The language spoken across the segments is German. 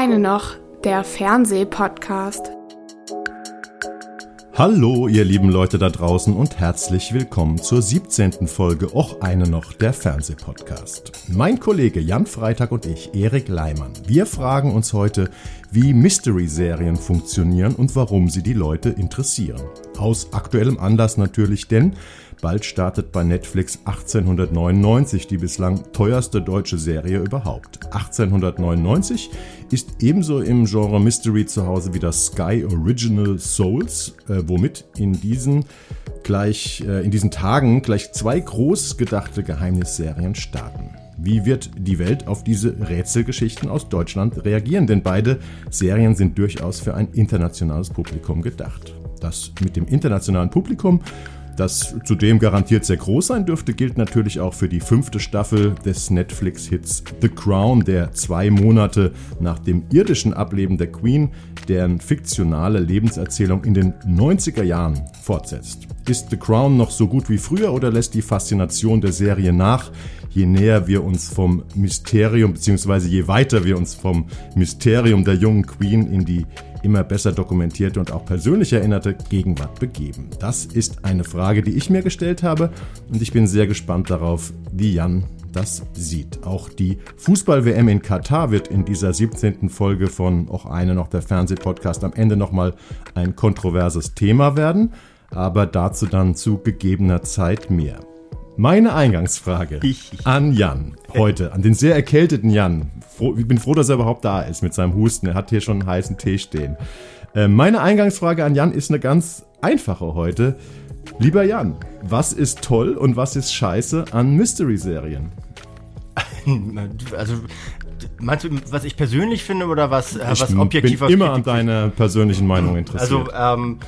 eine noch, der Fernsehpodcast. Hallo, ihr lieben Leute da draußen und herzlich willkommen zur 17. Folge Och eine noch, der Fernsehpodcast. Mein Kollege Jan Freitag und ich, Erik Leimann, wir fragen uns heute, wie Mystery-Serien funktionieren und warum sie die Leute interessieren. Aus aktuellem Anlass natürlich, denn Bald startet bei Netflix 1899, die bislang teuerste deutsche Serie überhaupt. 1899 ist ebenso im Genre Mystery zu Hause wie das Sky Original Souls, äh, womit in diesen gleich äh, in diesen Tagen gleich zwei groß gedachte Geheimnisserien starten. Wie wird die Welt auf diese Rätselgeschichten aus Deutschland reagieren? Denn beide Serien sind durchaus für ein internationales Publikum gedacht. Das mit dem internationalen Publikum das zudem garantiert sehr groß sein dürfte, gilt natürlich auch für die fünfte Staffel des Netflix-Hits The Crown, der zwei Monate nach dem irdischen Ableben der Queen deren fiktionale Lebenserzählung in den 90er Jahren fortsetzt. Ist The Crown noch so gut wie früher oder lässt die Faszination der Serie nach, je näher wir uns vom Mysterium, beziehungsweise je weiter wir uns vom Mysterium der jungen Queen in die immer besser dokumentierte und auch persönlich erinnerte Gegenwart begeben? Das ist eine Frage, die ich mir gestellt habe und ich bin sehr gespannt darauf, wie Jan das sieht. Auch die Fußball-WM in Katar wird in dieser 17. Folge von auch eine noch der Fernsehpodcast am Ende nochmal ein kontroverses Thema werden, aber dazu dann zu gegebener Zeit mehr. Meine Eingangsfrage an Jan heute, an den sehr erkälteten Jan. Ich bin froh, dass er überhaupt da ist mit seinem Husten. Er hat hier schon einen heißen Tee stehen. Äh, meine Eingangsfrage an Jan ist eine ganz einfache heute. Lieber Jan, was ist toll und was ist scheiße an Mystery-Serien? Also, meinst du, was ich persönlich finde oder was, äh, was objektiv Ich bin immer an deiner persönlichen Meinung interessiert. Also, ähm,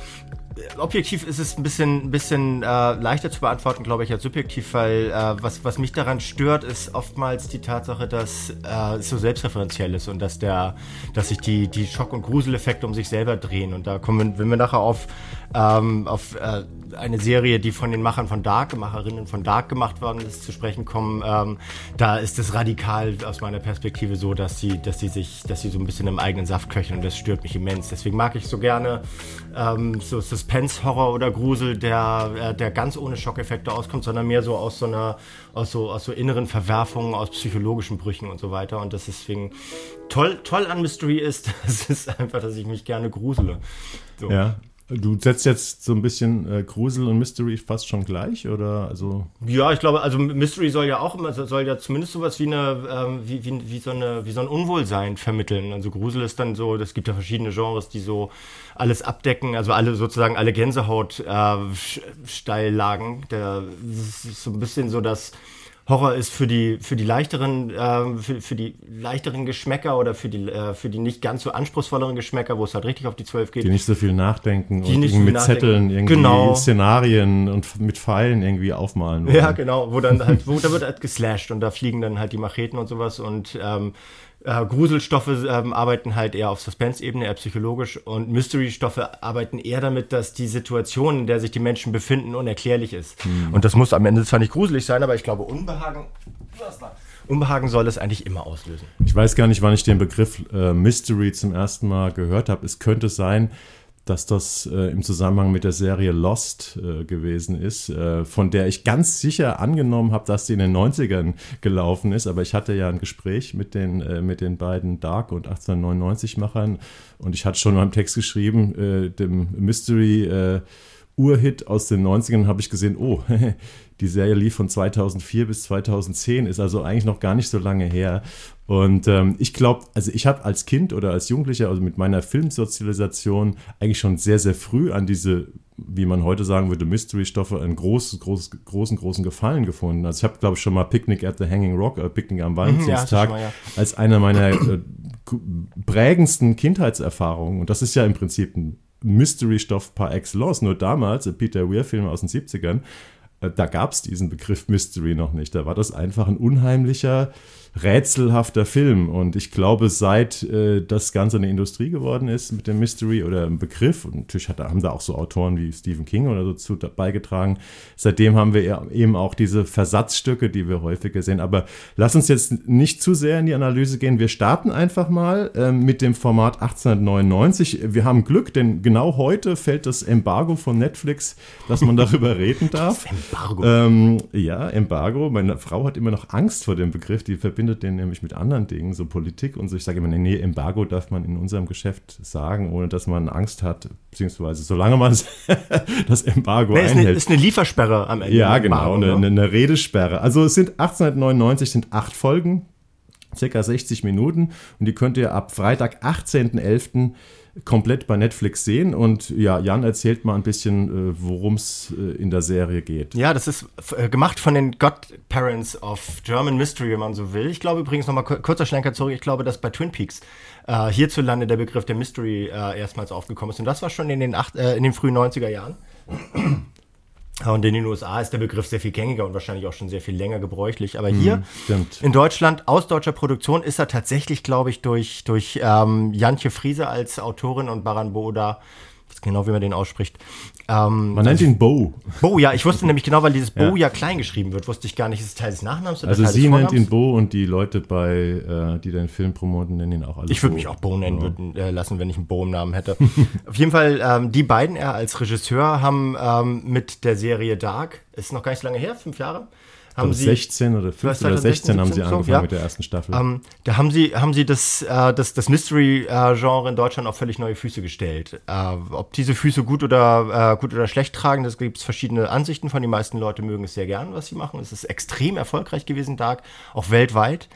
objektiv ist es ein bisschen, bisschen äh, leichter zu beantworten, glaube ich, als subjektiv, weil äh, was, was mich daran stört, ist oftmals die Tatsache, dass äh, es so selbstreferenziell ist und dass der, dass sich die, die Schock- und Gruseleffekte um sich selber drehen. Und da kommen wenn wir nachher auf, ähm, auf äh, eine Serie, die von den Machern von Dark, Macherinnen von Dark gemacht worden ist, zu sprechen kommen, ähm, da ist es radikal aus meiner Perspektive so, dass sie, dass sie sich, dass sie so ein bisschen im eigenen Saft köcheln und das stört mich immens. Deswegen mag ich so gerne ähm, so Suspense, Horror oder Grusel, der, äh, der ganz ohne Schockeffekte auskommt, sondern mehr so aus so einer, aus so, aus so inneren Verwerfungen, aus psychologischen Brüchen und so weiter. Und das deswegen toll, toll an Mystery ist, das ist einfach, dass ich mich gerne grusele. So. Ja, Du setzt jetzt so ein bisschen äh, Grusel und Mystery fast schon gleich, oder? Also ja, ich glaube, also Mystery soll ja auch immer, soll ja zumindest sowas wie eine, ähm, wie, wie, wie, so eine, wie so ein Unwohlsein vermitteln. Also Grusel ist dann so, es gibt ja verschiedene Genres, die so alles abdecken, also alle sozusagen alle Gänsehaut äh, Steillagen. Der, das ist so ein bisschen so das Horror ist für die für die leichteren äh, für, für die leichteren Geschmäcker oder für die äh, für die nicht ganz so anspruchsvolleren Geschmäcker, wo es halt richtig auf die Zwölf geht. Die nicht so viel nachdenken die und nicht mit Zetteln irgendwie genau. Szenarien und mit Pfeilen irgendwie aufmalen. Wollen. Ja, genau, wo dann halt wo da wird halt geslasht und da fliegen dann halt die Macheten und sowas und ähm, äh, Gruselstoffe ähm, arbeiten halt eher auf Suspense-Ebene, eher psychologisch und Mystery-Stoffe arbeiten eher damit, dass die Situation, in der sich die Menschen befinden, unerklärlich ist. Mhm. Und das muss am Ende zwar nicht gruselig sein, aber ich glaube, Unbehagen. Unbehagen soll es eigentlich immer auslösen. Ich weiß gar nicht, wann ich den Begriff äh, Mystery zum ersten Mal gehört habe. Es könnte sein, dass das äh, im Zusammenhang mit der Serie Lost äh, gewesen ist, äh, von der ich ganz sicher angenommen habe, dass sie in den 90ern gelaufen ist. Aber ich hatte ja ein Gespräch mit den, äh, mit den beiden Dark- und 1899-Machern und ich hatte schon mal im Text geschrieben, äh, dem Mystery äh, Urhit aus den 90ern habe ich gesehen, oh, die Serie lief von 2004 bis 2010, ist also eigentlich noch gar nicht so lange her. Und ähm, ich glaube, also ich habe als Kind oder als Jugendlicher, also mit meiner Filmsozialisation, eigentlich schon sehr, sehr früh an diese, wie man heute sagen würde, Mystery-Stoffe einen großen, großen, großen, großen Gefallen gefunden. Also ich habe, glaube ich, schon mal Picnic at the Hanging Rock, äh, Picnic am Valentinstag, ja, ja. als einer meiner äh, prägendsten Kindheitserfahrungen. Und das ist ja im Prinzip ein Mystery-Stoff par excellence. Nur damals, Peter Weir-Film aus den 70ern, äh, da gab es diesen Begriff Mystery noch nicht. Da war das einfach ein unheimlicher rätselhafter Film. Und ich glaube, seit äh, das Ganze eine Industrie geworden ist mit dem Mystery oder einem Begriff, und natürlich hat, haben da auch so Autoren wie Stephen King oder so zu beigetragen, seitdem haben wir eben auch diese Versatzstücke, die wir häufiger sehen. Aber lass uns jetzt nicht zu sehr in die Analyse gehen. Wir starten einfach mal äh, mit dem Format 1899. Wir haben Glück, denn genau heute fällt das Embargo von Netflix, dass man darüber reden darf. Embargo. Ähm, ja, Embargo. Meine Frau hat immer noch Angst vor dem Begriff. Die verbindet verbindet den nämlich mit anderen Dingen, so Politik und so. Ich sage immer, nee, Embargo darf man in unserem Geschäft sagen, ohne dass man Angst hat, beziehungsweise solange man das Embargo nee, einhält. Ist eine, ist eine Liefersperre am Ende. Ja, genau, eine, eine, eine Redesperre. Also es sind 1899 sind acht Folgen, circa 60 Minuten und die könnt ihr ab Freitag, 18.11 komplett bei Netflix sehen. Und ja, Jan erzählt mal ein bisschen, äh, worum es äh, in der Serie geht. Ja, das ist äh, gemacht von den Godparents of German Mystery, wenn man so will. Ich glaube übrigens nochmal kurzer Schlenker zurück. Ich glaube, dass bei Twin Peaks äh, hierzulande der Begriff der Mystery äh, erstmals aufgekommen ist. Und das war schon in den, acht, äh, in den frühen 90er Jahren. Und in den USA ist der Begriff sehr viel gängiger und wahrscheinlich auch schon sehr viel länger gebräuchlich. Aber hier mm, in Deutschland aus deutscher Produktion ist er tatsächlich, glaube ich, durch, durch ähm, Jantje Friese als Autorin und Baran Boda genau wie man den ausspricht. Ähm, man nennt ihn Bo. Bo, ja, ich wusste nämlich genau, weil dieses Bo ja. ja klein geschrieben wird, wusste ich gar nicht, ist es Teil des Nachnamens oder Also Teil sie nennt ihn Bo und die Leute bei, äh, die den Film promoten, nennen ihn auch alle Ich würde mich auch Bo nennen ja. würden, äh, lassen, wenn ich einen Bo im Namen hätte. Auf jeden Fall, ähm, die beiden er als Regisseur haben ähm, mit der Serie Dark, ist noch gar nicht so lange her, fünf Jahre, haben sie 16 oder 15 oder 16 haben sie angefangen ja. mit der ersten Staffel. Ähm, da haben sie, haben sie das, äh, das, das Mystery-Genre in Deutschland auf völlig neue Füße gestellt. Äh, ob diese Füße gut oder, äh, gut oder schlecht tragen, das gibt es verschiedene Ansichten von. Die meisten Leute mögen es sehr gern, was sie machen. Es ist extrem erfolgreich gewesen, Dark, auch weltweit.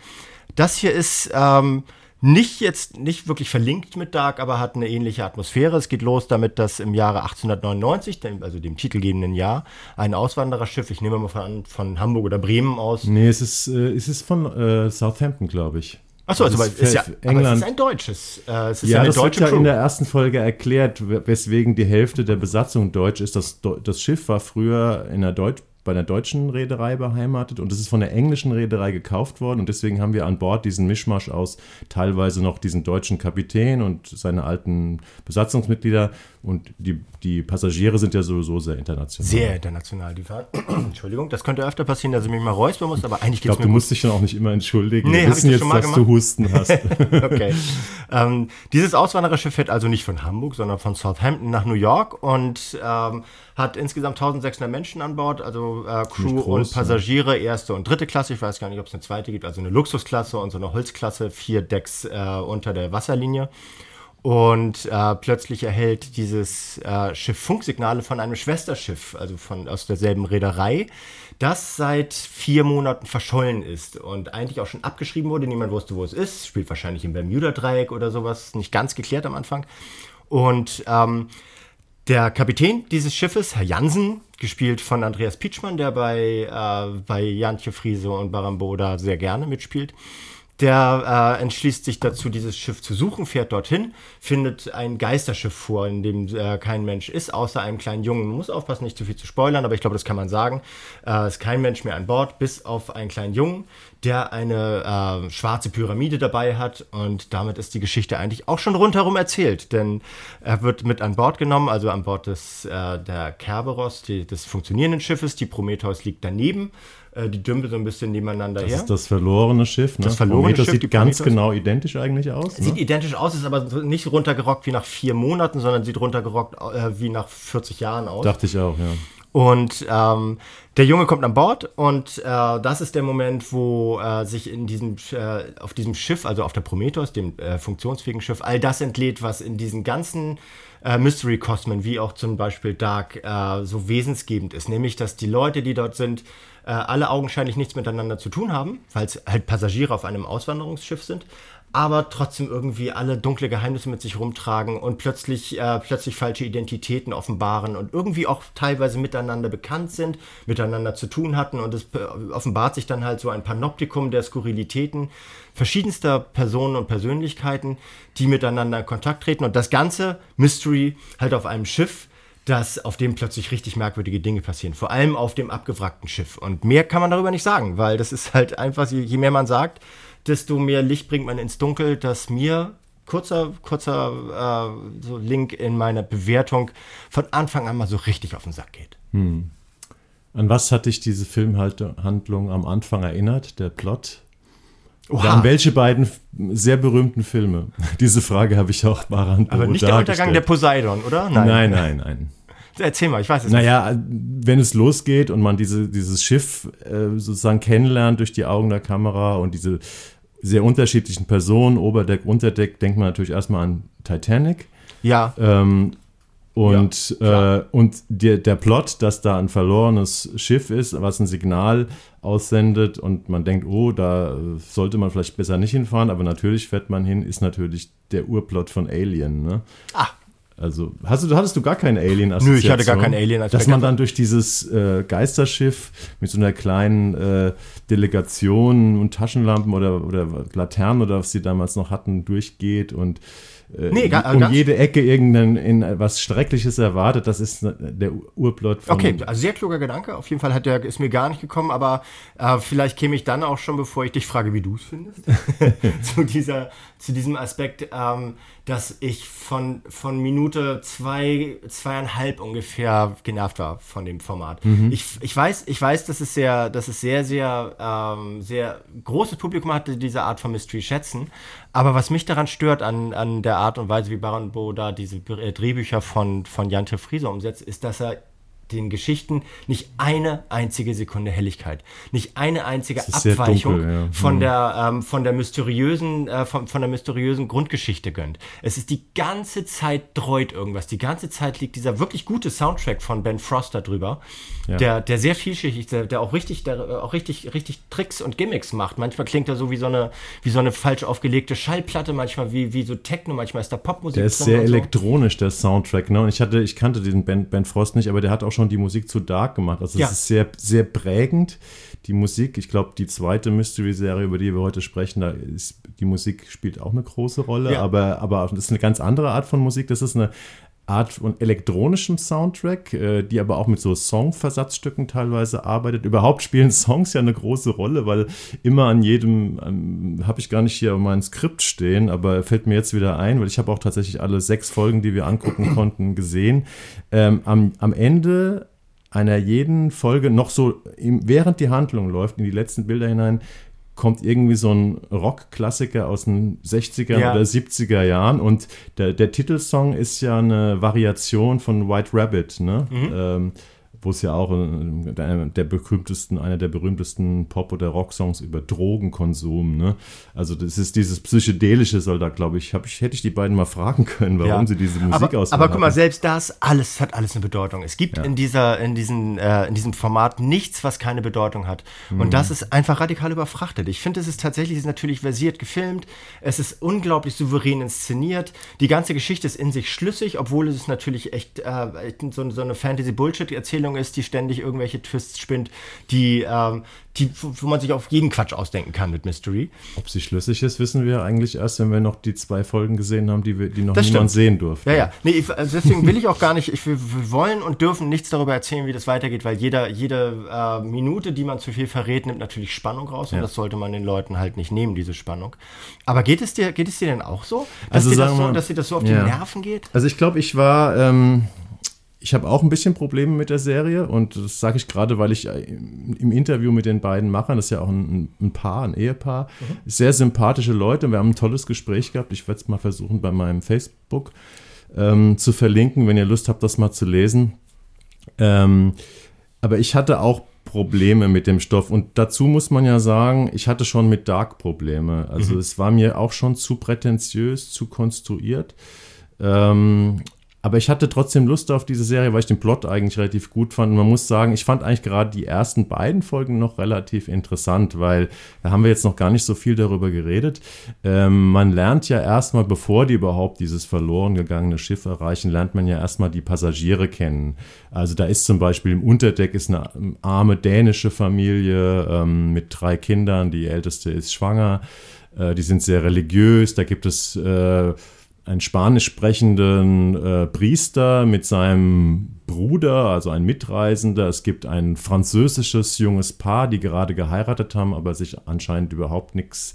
Das hier ist ähm, nicht jetzt nicht wirklich verlinkt mit Dark, aber hat eine ähnliche Atmosphäre. Es geht los damit, dass im Jahre 1899, also dem titelgebenden Jahr, ein Auswandererschiff, ich nehme mal von, von Hamburg oder Bremen aus. Nee, es ist, äh, es ist von äh, Southampton, glaube ich. Achso, also, also ist, ja, England. Aber es ist ein deutsches. Äh, es ist ja, ja das wird ja Crew. in der ersten Folge erklärt, weswegen die Hälfte der Besatzung deutsch ist. Das, das Schiff war früher in der Deutsch bei einer deutschen Reederei beheimatet und es ist von der englischen Reederei gekauft worden und deswegen haben wir an Bord diesen Mischmasch aus teilweise noch diesen deutschen Kapitän und seine alten Besatzungsmitglieder und die, die Passagiere sind ja sowieso sehr international. Sehr international, die Fahrt. Entschuldigung, das könnte öfter passieren, dass ich mich mal räuspern muss, aber eigentlich geht es mir du musst dich dann auch nicht immer entschuldigen. Nee, wir wissen jetzt, dass gemacht? du Husten hast. okay. Ähm, dieses Auswandererschiff fährt also nicht von Hamburg, sondern von Southampton nach New York und ähm, hat insgesamt 1600 Menschen an Bord, also äh, Crew groß, und Passagiere, ja. erste und dritte Klasse. Ich weiß gar nicht, ob es eine zweite gibt, also eine Luxusklasse und so eine Holzklasse, vier Decks äh, unter der Wasserlinie. Und äh, plötzlich erhält dieses äh, Schiff Funksignale von einem Schwesterschiff, also von, aus derselben Reederei, das seit vier Monaten verschollen ist und eigentlich auch schon abgeschrieben wurde. Niemand wusste, wo es ist. Spielt wahrscheinlich im Bermuda-Dreieck oder sowas. Nicht ganz geklärt am Anfang. Und ähm, der Kapitän dieses Schiffes, Herr Jansen, gespielt von Andreas Pietschmann, der bei, äh, bei Jantje Friese und Baramboda sehr gerne mitspielt, der äh, entschließt sich dazu, dieses Schiff zu suchen, fährt dorthin, findet ein Geisterschiff vor, in dem äh, kein Mensch ist, außer einem kleinen Jungen. Man muss aufpassen, nicht zu viel zu spoilern, aber ich glaube, das kann man sagen. Äh, ist kein Mensch mehr an Bord, bis auf einen kleinen Jungen, der eine äh, schwarze Pyramide dabei hat. Und damit ist die Geschichte eigentlich auch schon rundherum erzählt, denn er wird mit an Bord genommen, also an Bord des, äh, der Kerberos, die, des funktionierenden Schiffes. Die Prometheus liegt daneben die Dümpe so ein bisschen nebeneinander das her. Das ist das verlorene Schiff. Ne? Das verlorene Prometheus Schiff. Sieht ganz genau identisch eigentlich aus. Sieht ne? identisch aus, ist aber nicht runtergerockt wie nach vier Monaten, sondern sieht runtergerockt äh, wie nach 40 Jahren aus. Dachte ich auch, ja. Und ähm, der Junge kommt an Bord und äh, das ist der Moment, wo äh, sich in diesem äh, auf diesem Schiff, also auf der Prometheus, dem äh, funktionsfähigen Schiff, all das entlädt, was in diesen ganzen äh, Mystery Cosmen, wie auch zum Beispiel Dark, äh, so wesensgebend ist. Nämlich, dass die Leute, die dort sind, äh, alle augenscheinlich nichts miteinander zu tun haben, weil es halt Passagiere auf einem Auswanderungsschiff sind, aber trotzdem irgendwie alle dunkle Geheimnisse mit sich rumtragen und plötzlich, äh, plötzlich falsche Identitäten offenbaren und irgendwie auch teilweise miteinander bekannt sind, miteinander zu tun hatten und es äh, offenbart sich dann halt so ein Panoptikum der Skurrilitäten verschiedenster Personen und Persönlichkeiten, die miteinander in Kontakt treten und das ganze Mystery halt auf einem Schiff, dass auf dem plötzlich richtig merkwürdige Dinge passieren. Vor allem auf dem abgewrackten Schiff. Und mehr kann man darüber nicht sagen, weil das ist halt einfach, je mehr man sagt, desto mehr Licht bringt man ins Dunkel, dass mir kurzer, kurzer äh, so Link in meiner Bewertung von Anfang an mal so richtig auf den Sack geht. Hm. An was hat dich diese Filmhandlung am Anfang erinnert, der Plot? Oha. An welche beiden sehr berühmten Filme? Diese Frage habe ich auch Baran Aber nicht der Untergang der Poseidon, oder? Nein, nein, nein. nein. Erzähl mal, ich weiß es naja, nicht. Naja, wenn es losgeht und man diese, dieses Schiff äh, sozusagen kennenlernt durch die Augen der Kamera und diese sehr unterschiedlichen Personen, Oberdeck, Unterdeck, denkt man natürlich erstmal an Titanic. Ja. Ähm, und, ja, äh, und der, der Plot, dass da ein verlorenes Schiff ist, was ein Signal aussendet und man denkt, oh, da sollte man vielleicht besser nicht hinfahren, aber natürlich fährt man hin, ist natürlich der Urplot von Alien. Ne? Ah. Also, hast du, hattest du gar keinen alien -Assoziation? Nö, ich hatte gar keinen alien -Aspekt. Dass man dann durch dieses äh, Geisterschiff mit so einer kleinen äh, Delegation und Taschenlampen oder, oder Laternen oder was sie damals noch hatten, durchgeht und äh, nee, gar, um jede Ecke irgendein in was Schreckliches erwartet. Das ist der Urplot von. Okay, also sehr kluger Gedanke. Auf jeden Fall hat der, ist mir gar nicht gekommen, aber äh, vielleicht käme ich dann auch schon, bevor ich dich frage, wie du es findest, zu, dieser, zu diesem Aspekt, ähm, dass ich von, von Minute zwei, zweieinhalb ungefähr genervt war von dem Format. Mhm. Ich, ich, weiß, ich weiß, dass es sehr, dass es sehr, sehr, ähm, sehr großes Publikum hatte, diese Art von Mystery schätzen. Aber was mich daran stört, an, an der Art und Weise, wie Baron Bo da diese äh, Drehbücher von, von Jan Friese umsetzt, ist, dass er den Geschichten nicht eine einzige Sekunde Helligkeit, nicht eine einzige Abweichung dunkel, ja. von, mhm. der, ähm, von, der mysteriösen, äh, von, von der mysteriösen Grundgeschichte gönnt. Es ist die ganze Zeit dreut irgendwas. Die ganze Zeit liegt dieser wirklich gute Soundtrack von Ben Froster drüber, ja. der, der sehr vielschichtig ist, der, der auch richtig, der auch richtig, richtig Tricks und Gimmicks macht. Manchmal klingt er so wie so eine, wie so eine falsch aufgelegte Schallplatte, manchmal wie, wie so Techno, manchmal ist da Popmusik. Der ist sehr so. elektronisch, der Soundtrack. Ne? Und ich hatte, ich kannte diesen Ben, ben Frost nicht, aber der hat auch schon die Musik zu Dark gemacht. Also ja. es ist sehr, sehr prägend, die Musik. Ich glaube, die zweite Mystery-Serie, über die wir heute sprechen, da ist die Musik spielt auch eine große Rolle, ja. aber, aber das ist eine ganz andere Art von Musik. Das ist eine Art von elektronischem Soundtrack, äh, die aber auch mit so Songversatzstücken teilweise arbeitet. Überhaupt spielen Songs ja eine große Rolle, weil immer an jedem, ähm, habe ich gar nicht hier mein Skript stehen, aber fällt mir jetzt wieder ein, weil ich habe auch tatsächlich alle sechs Folgen, die wir angucken konnten, gesehen. Ähm, am, am Ende einer jeden Folge noch so, während die Handlung läuft, in die letzten Bilder hinein, kommt irgendwie so ein Rockklassiker aus den 60er ja. oder 70er Jahren und der, der Titelsong ist ja eine Variation von White Rabbit, ne? Mhm. Ähm, wo es ja auch einer der berühmtesten, einer der berühmtesten Pop- oder Rocksongs über Drogenkonsum, ne? Also das ist dieses psychedelische soll da, glaube ich, ich, hätte ich die beiden mal fragen können, warum ja. sie diese Musik aber, Aber guck mal, selbst das, alles hat alles eine Bedeutung. Es gibt ja. in dieser, in diesen, äh, in diesem Format nichts, was keine Bedeutung hat. Mhm. Und das ist einfach radikal überfrachtet. Ich finde, es ist tatsächlich, es ist natürlich versiert gefilmt, es ist unglaublich souverän inszeniert, die ganze Geschichte ist in sich schlüssig, obwohl es natürlich echt äh, so, so eine Fantasy-Bullshit-Erzählung Erzählung ist, die ständig irgendwelche Twists spinnt, die, ähm, die, wo man sich auf jeden Quatsch ausdenken kann mit Mystery. Ob sie schlüssig ist, wissen wir eigentlich erst, wenn wir noch die zwei Folgen gesehen haben, die, wir, die noch das niemand stimmt. sehen durfte. Ja, ja. Nee, also deswegen will ich auch gar nicht, ich, wir wollen und dürfen nichts darüber erzählen, wie das weitergeht, weil jeder, jede äh, Minute, die man zu viel verrät, nimmt natürlich Spannung raus ja. und das sollte man den Leuten halt nicht nehmen, diese Spannung. Aber geht es dir, geht es dir denn auch so? Dass, also dir, das so, dass dir das so auf ja. die Nerven geht? Also ich glaube, ich war, ähm, ich habe auch ein bisschen Probleme mit der Serie und das sage ich gerade, weil ich äh, im Interview mit den beiden Machern, das ist ja auch ein, ein Paar, ein Ehepaar, mhm. sehr sympathische Leute. Wir haben ein tolles Gespräch gehabt. Ich werde es mal versuchen bei meinem Facebook ähm, zu verlinken, wenn ihr Lust habt, das mal zu lesen. Ähm, aber ich hatte auch Probleme mit dem Stoff und dazu muss man ja sagen, ich hatte schon mit Dark Probleme. Also mhm. es war mir auch schon zu prätentiös, zu konstruiert. Ähm, aber ich hatte trotzdem Lust auf diese Serie, weil ich den Plot eigentlich relativ gut fand. Und man muss sagen, ich fand eigentlich gerade die ersten beiden Folgen noch relativ interessant, weil da haben wir jetzt noch gar nicht so viel darüber geredet. Ähm, man lernt ja erstmal, bevor die überhaupt dieses verloren gegangene Schiff erreichen, lernt man ja erstmal die Passagiere kennen. Also da ist zum Beispiel im Unterdeck ist eine arme dänische Familie ähm, mit drei Kindern. Die älteste ist schwanger. Äh, die sind sehr religiös. Da gibt es äh, einen spanisch sprechenden äh, Priester mit seinem Bruder, also ein Mitreisender. Es gibt ein französisches junges Paar, die gerade geheiratet haben, aber sich anscheinend überhaupt nichts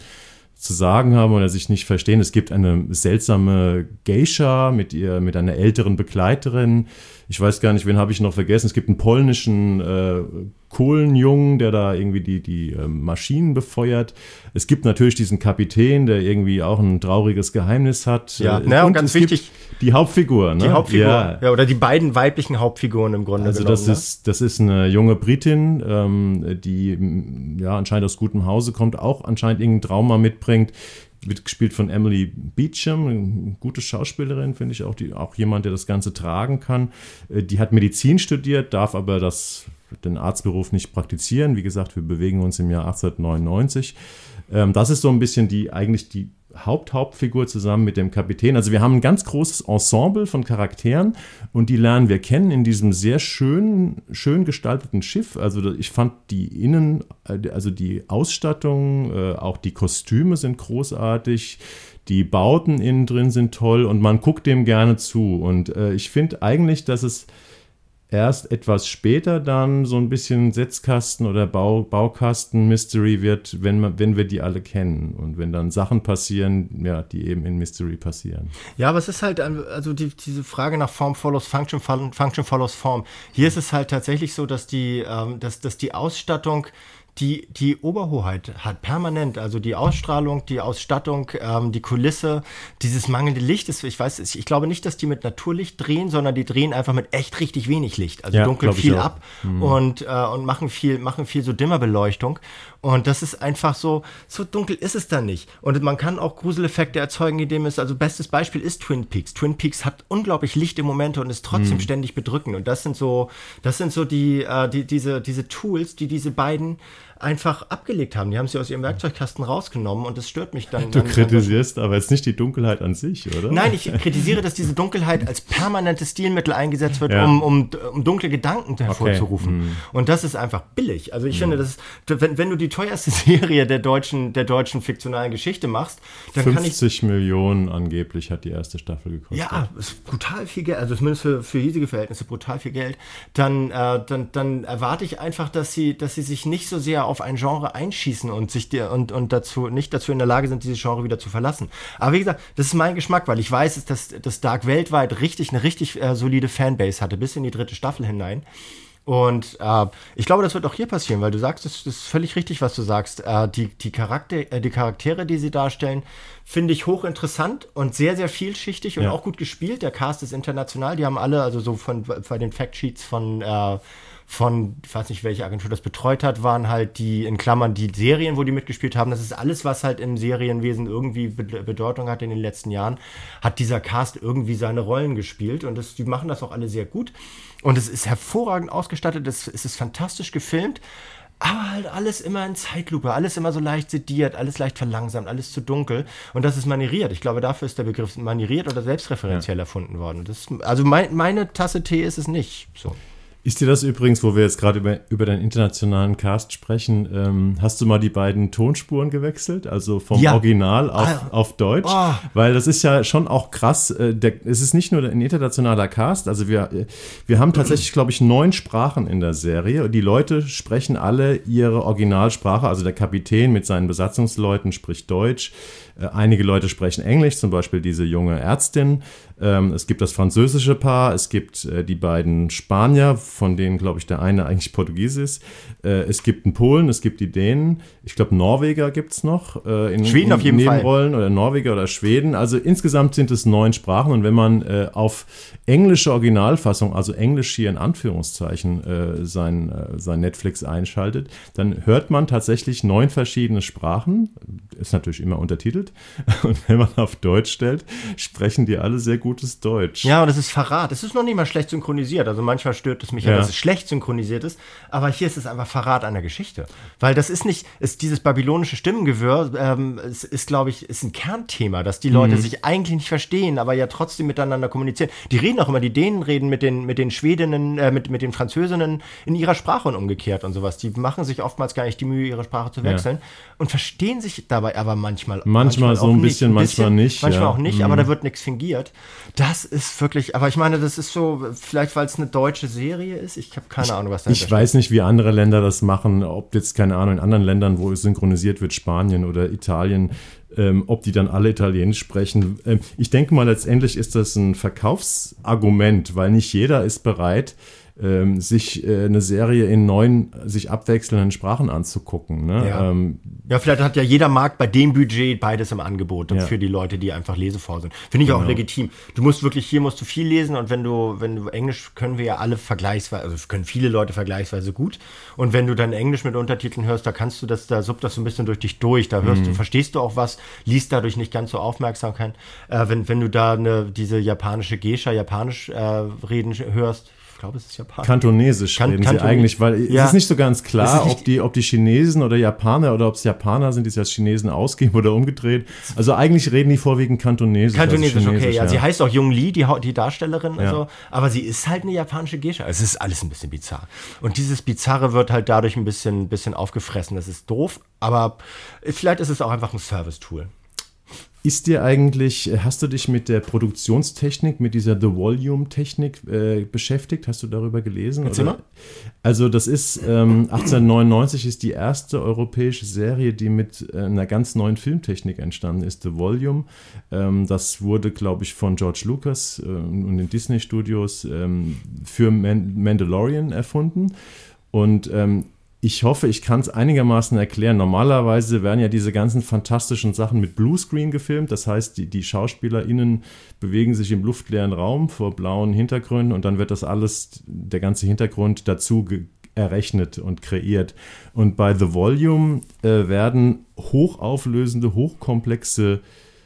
zu sagen haben oder sich nicht verstehen. Es gibt eine seltsame Geisha mit ihr, mit einer älteren Begleiterin. Ich weiß gar nicht, wen habe ich noch vergessen. Es gibt einen polnischen äh, Kohlenjungen, der da irgendwie die, die äh, Maschinen befeuert. Es gibt natürlich diesen Kapitän, der irgendwie auch ein trauriges Geheimnis hat. Ja, äh, na, und ganz wichtig. Die Hauptfigur, ne? Die Hauptfigur. Ja. ja. oder die beiden weiblichen Hauptfiguren im Grunde also genommen. Das, ne? ist, das ist eine junge Britin, ähm, die ja anscheinend aus gutem Hause kommt, auch anscheinend irgendein Trauma mitbringt wird gespielt von Emily Beecham, eine gute Schauspielerin, finde ich auch, die, auch jemand, der das Ganze tragen kann. Äh, die hat Medizin studiert, darf aber das den Arztberuf nicht praktizieren. Wie gesagt, wir bewegen uns im Jahr 1899. Ähm, das ist so ein bisschen die eigentlich die Haupt-Hauptfigur zusammen mit dem Kapitän. Also wir haben ein ganz großes Ensemble von Charakteren und die lernen wir kennen in diesem sehr schön, schön gestalteten Schiff. Also ich fand die Innen, äh, also die Ausstattung, äh, auch die Kostüme sind großartig. Die Bauten innen drin sind toll und man guckt dem gerne zu. Und äh, ich finde eigentlich, dass es erst etwas später dann so ein bisschen Setzkasten oder Bau, Baukasten-Mystery wird, wenn, man, wenn wir die alle kennen und wenn dann Sachen passieren, ja, die eben in Mystery passieren. Ja, aber es ist halt, also die, diese Frage nach Form follows Function, Function follows Form. Hier ist es halt tatsächlich so, dass die, ähm, dass, dass die Ausstattung die die Oberhoheit hat, permanent. Also die Ausstrahlung, die Ausstattung, ähm, die Kulisse, dieses mangelnde Licht. Ist, ich weiß, ich glaube nicht, dass die mit Naturlicht drehen, sondern die drehen einfach mit echt richtig wenig Licht. Also ja, dunkeln viel ab mhm. und, äh, und machen viel, machen viel so Dimmerbeleuchtung. Und das ist einfach so, so dunkel ist es dann nicht. Und man kann auch Gruseleffekte erzeugen, indem es, also bestes Beispiel ist Twin Peaks. Twin Peaks hat unglaublich lichte Momente und ist trotzdem mhm. ständig bedrückend. Und das sind so, das sind so die, äh, die, diese, diese Tools, die diese beiden einfach abgelegt haben. Die haben sie aus ihrem Werkzeugkasten rausgenommen und das stört mich dann. Du dann, kritisierst dann, aber jetzt nicht die Dunkelheit an sich, oder? Nein, ich kritisiere, dass diese Dunkelheit als permanentes Stilmittel eingesetzt wird, ja. um, um, um dunkle Gedanken hervorzurufen. Okay. Mhm. Und das ist einfach billig. Also ich mhm. finde, das ist, wenn, wenn du die teuerste Serie der deutschen, der deutschen fiktionalen Geschichte machst, dann 50 kann ich. 50 Millionen angeblich hat die erste Staffel gekostet. Ja, ist brutal viel Geld, also zumindest für, für hiesige Verhältnisse brutal viel Geld. Dann, äh, dann, dann erwarte ich einfach, dass sie, dass sie sich nicht so sehr auf ein Genre einschießen und sich dir und, und dazu nicht dazu in der Lage sind, dieses Genre wieder zu verlassen. Aber wie gesagt, das ist mein Geschmack, weil ich weiß, dass, dass Dark weltweit richtig eine richtig äh, solide Fanbase hatte, bis in die dritte Staffel hinein. Und äh, ich glaube, das wird auch hier passieren, weil du sagst, das, das ist völlig richtig, was du sagst. Äh, die, die, Charakter, äh, die Charaktere, die sie darstellen, finde ich hochinteressant und sehr, sehr vielschichtig und ja. auch gut gespielt. Der Cast ist international. Die haben alle, also so von bei den Factsheets von äh, von, ich weiß nicht, welche Agentur das betreut hat, waren halt die, in Klammern, die Serien, wo die mitgespielt haben. Das ist alles, was halt im Serienwesen irgendwie Bedeutung hat in den letzten Jahren, hat dieser Cast irgendwie seine Rollen gespielt und das, die machen das auch alle sehr gut. Und es ist hervorragend ausgestattet, es, es ist fantastisch gefilmt. Aber halt alles immer in Zeitlupe, alles immer so leicht sediert, alles leicht verlangsamt, alles zu dunkel. Und das ist manieriert. Ich glaube, dafür ist der Begriff manieriert oder selbstreferenziell ja. erfunden worden. Das, also mein, meine Tasse Tee ist es nicht. So. Ist dir das übrigens, wo wir jetzt gerade über, über deinen internationalen Cast sprechen, ähm, hast du mal die beiden Tonspuren gewechselt? Also vom ja. Original auf, ah. auf Deutsch? Oh. Weil das ist ja schon auch krass. Äh, der, es ist nicht nur ein internationaler Cast. Also wir, wir haben tatsächlich, glaube ich, neun Sprachen in der Serie. Die Leute sprechen alle ihre Originalsprache. Also der Kapitän mit seinen Besatzungsleuten spricht Deutsch. Äh, einige Leute sprechen Englisch, zum Beispiel diese junge Ärztin. Ähm, es gibt das französische Paar, es gibt äh, die beiden Spanier, von denen, glaube ich, der eine eigentlich Portugies ist. Äh, es gibt einen Polen, es gibt die Dänen. Ich glaube, Norweger gibt es noch. in, Schweden auf jeden Nebenrollen Fall. oder Norweger oder Schweden. Also insgesamt sind es neun Sprachen. Und wenn man auf englische Originalfassung, also Englisch hier in Anführungszeichen, sein, sein Netflix einschaltet, dann hört man tatsächlich neun verschiedene Sprachen. Ist natürlich immer untertitelt gespielt. Und wenn man auf Deutsch stellt, sprechen die alle sehr gutes Deutsch. Ja, und das ist Verrat. Es ist noch nicht mal schlecht synchronisiert. Also manchmal stört es mich ja, dass es schlecht synchronisiert ist. Aber hier ist es einfach Verrat an der Geschichte. Weil das ist nicht, ist dieses babylonische Stimmengewirr, ähm, es ist, glaube ich, ist ein Kernthema, dass die Leute mhm. sich eigentlich nicht verstehen, aber ja trotzdem miteinander kommunizieren. Die reden auch immer, die Dänen reden mit den, mit den Schwedinnen, äh, mit, mit den Französinnen in ihrer Sprache und umgekehrt und sowas. Die machen sich oftmals gar nicht die Mühe, ihre Sprache zu wechseln ja. und verstehen sich dabei aber manchmal. Manchmal manchmal, so ein bisschen, nicht, bisschen, manchmal nicht. Manchmal ja. auch nicht, mhm. aber da wird nichts fingiert. Das ist wirklich, aber ich meine, das ist so, vielleicht weil es eine deutsche Serie ist. Ich habe keine Ahnung, was da ist. Ich weiß nicht, wie andere Länder das machen, ob jetzt, keine Ahnung, in anderen Ländern, wo es synchronisiert wird, Spanien oder Italien, ähm, ob die dann alle Italienisch sprechen. Ähm, ich denke mal, letztendlich ist das ein Verkaufsargument, weil nicht jeder ist bereit, ähm, sich äh, eine Serie in neun sich abwechselnden Sprachen anzugucken. Ne? Ja. Ähm, ja, vielleicht hat ja jeder Markt bei dem Budget beides im Angebot ja. für die Leute, die einfach lesefaul sind. Finde ich genau. auch legitim. Du musst wirklich, hier musst du viel lesen und wenn du, wenn du Englisch können wir ja alle vergleichsweise, also können viele Leute vergleichsweise gut. Und wenn du dann Englisch mit Untertiteln hörst, da kannst du das, da suppt das so ein bisschen durch dich durch. Da hörst mhm. du, verstehst du auch was, liest dadurch nicht ganz so aufmerksam. Äh, wenn, wenn du da eine, diese japanische Geisha, japanisch äh, reden hörst, glaube, es ist Japanisch. Kantonesisch kan reden Kanton sie eigentlich, weil ja. es ist nicht so ganz klar, ob die, ob die Chinesen oder Japaner oder ob es Japaner sind, die sich als Chinesen ausgeben oder umgedreht. Also eigentlich reden die vorwiegend Kantonesisch. Kantonesisch, also okay, ja. ja. Sie heißt auch Jung Lee, die, die Darstellerin, ja. also, aber sie ist halt eine japanische Geisha. Es ist alles ein bisschen bizarr. Und dieses Bizarre wird halt dadurch ein bisschen, bisschen aufgefressen. Das ist doof, aber vielleicht ist es auch einfach ein Service-Tool. Ist dir eigentlich, hast du dich mit der Produktionstechnik, mit dieser The Volume-Technik äh, beschäftigt? Hast du darüber gelesen? Erzähl mal. Also das ist, ähm, 1899 ist die erste europäische Serie, die mit äh, einer ganz neuen Filmtechnik entstanden ist, The Volume. Ähm, das wurde, glaube ich, von George Lucas äh, und den Disney-Studios ähm, für Man Mandalorian erfunden. Und ähm, ich hoffe, ich kann es einigermaßen erklären. Normalerweise werden ja diese ganzen fantastischen Sachen mit Bluescreen gefilmt. Das heißt, die, die SchauspielerInnen bewegen sich im luftleeren Raum vor blauen Hintergründen und dann wird das alles, der ganze Hintergrund dazu errechnet und kreiert. Und bei The Volume äh, werden hochauflösende, hochkomplexe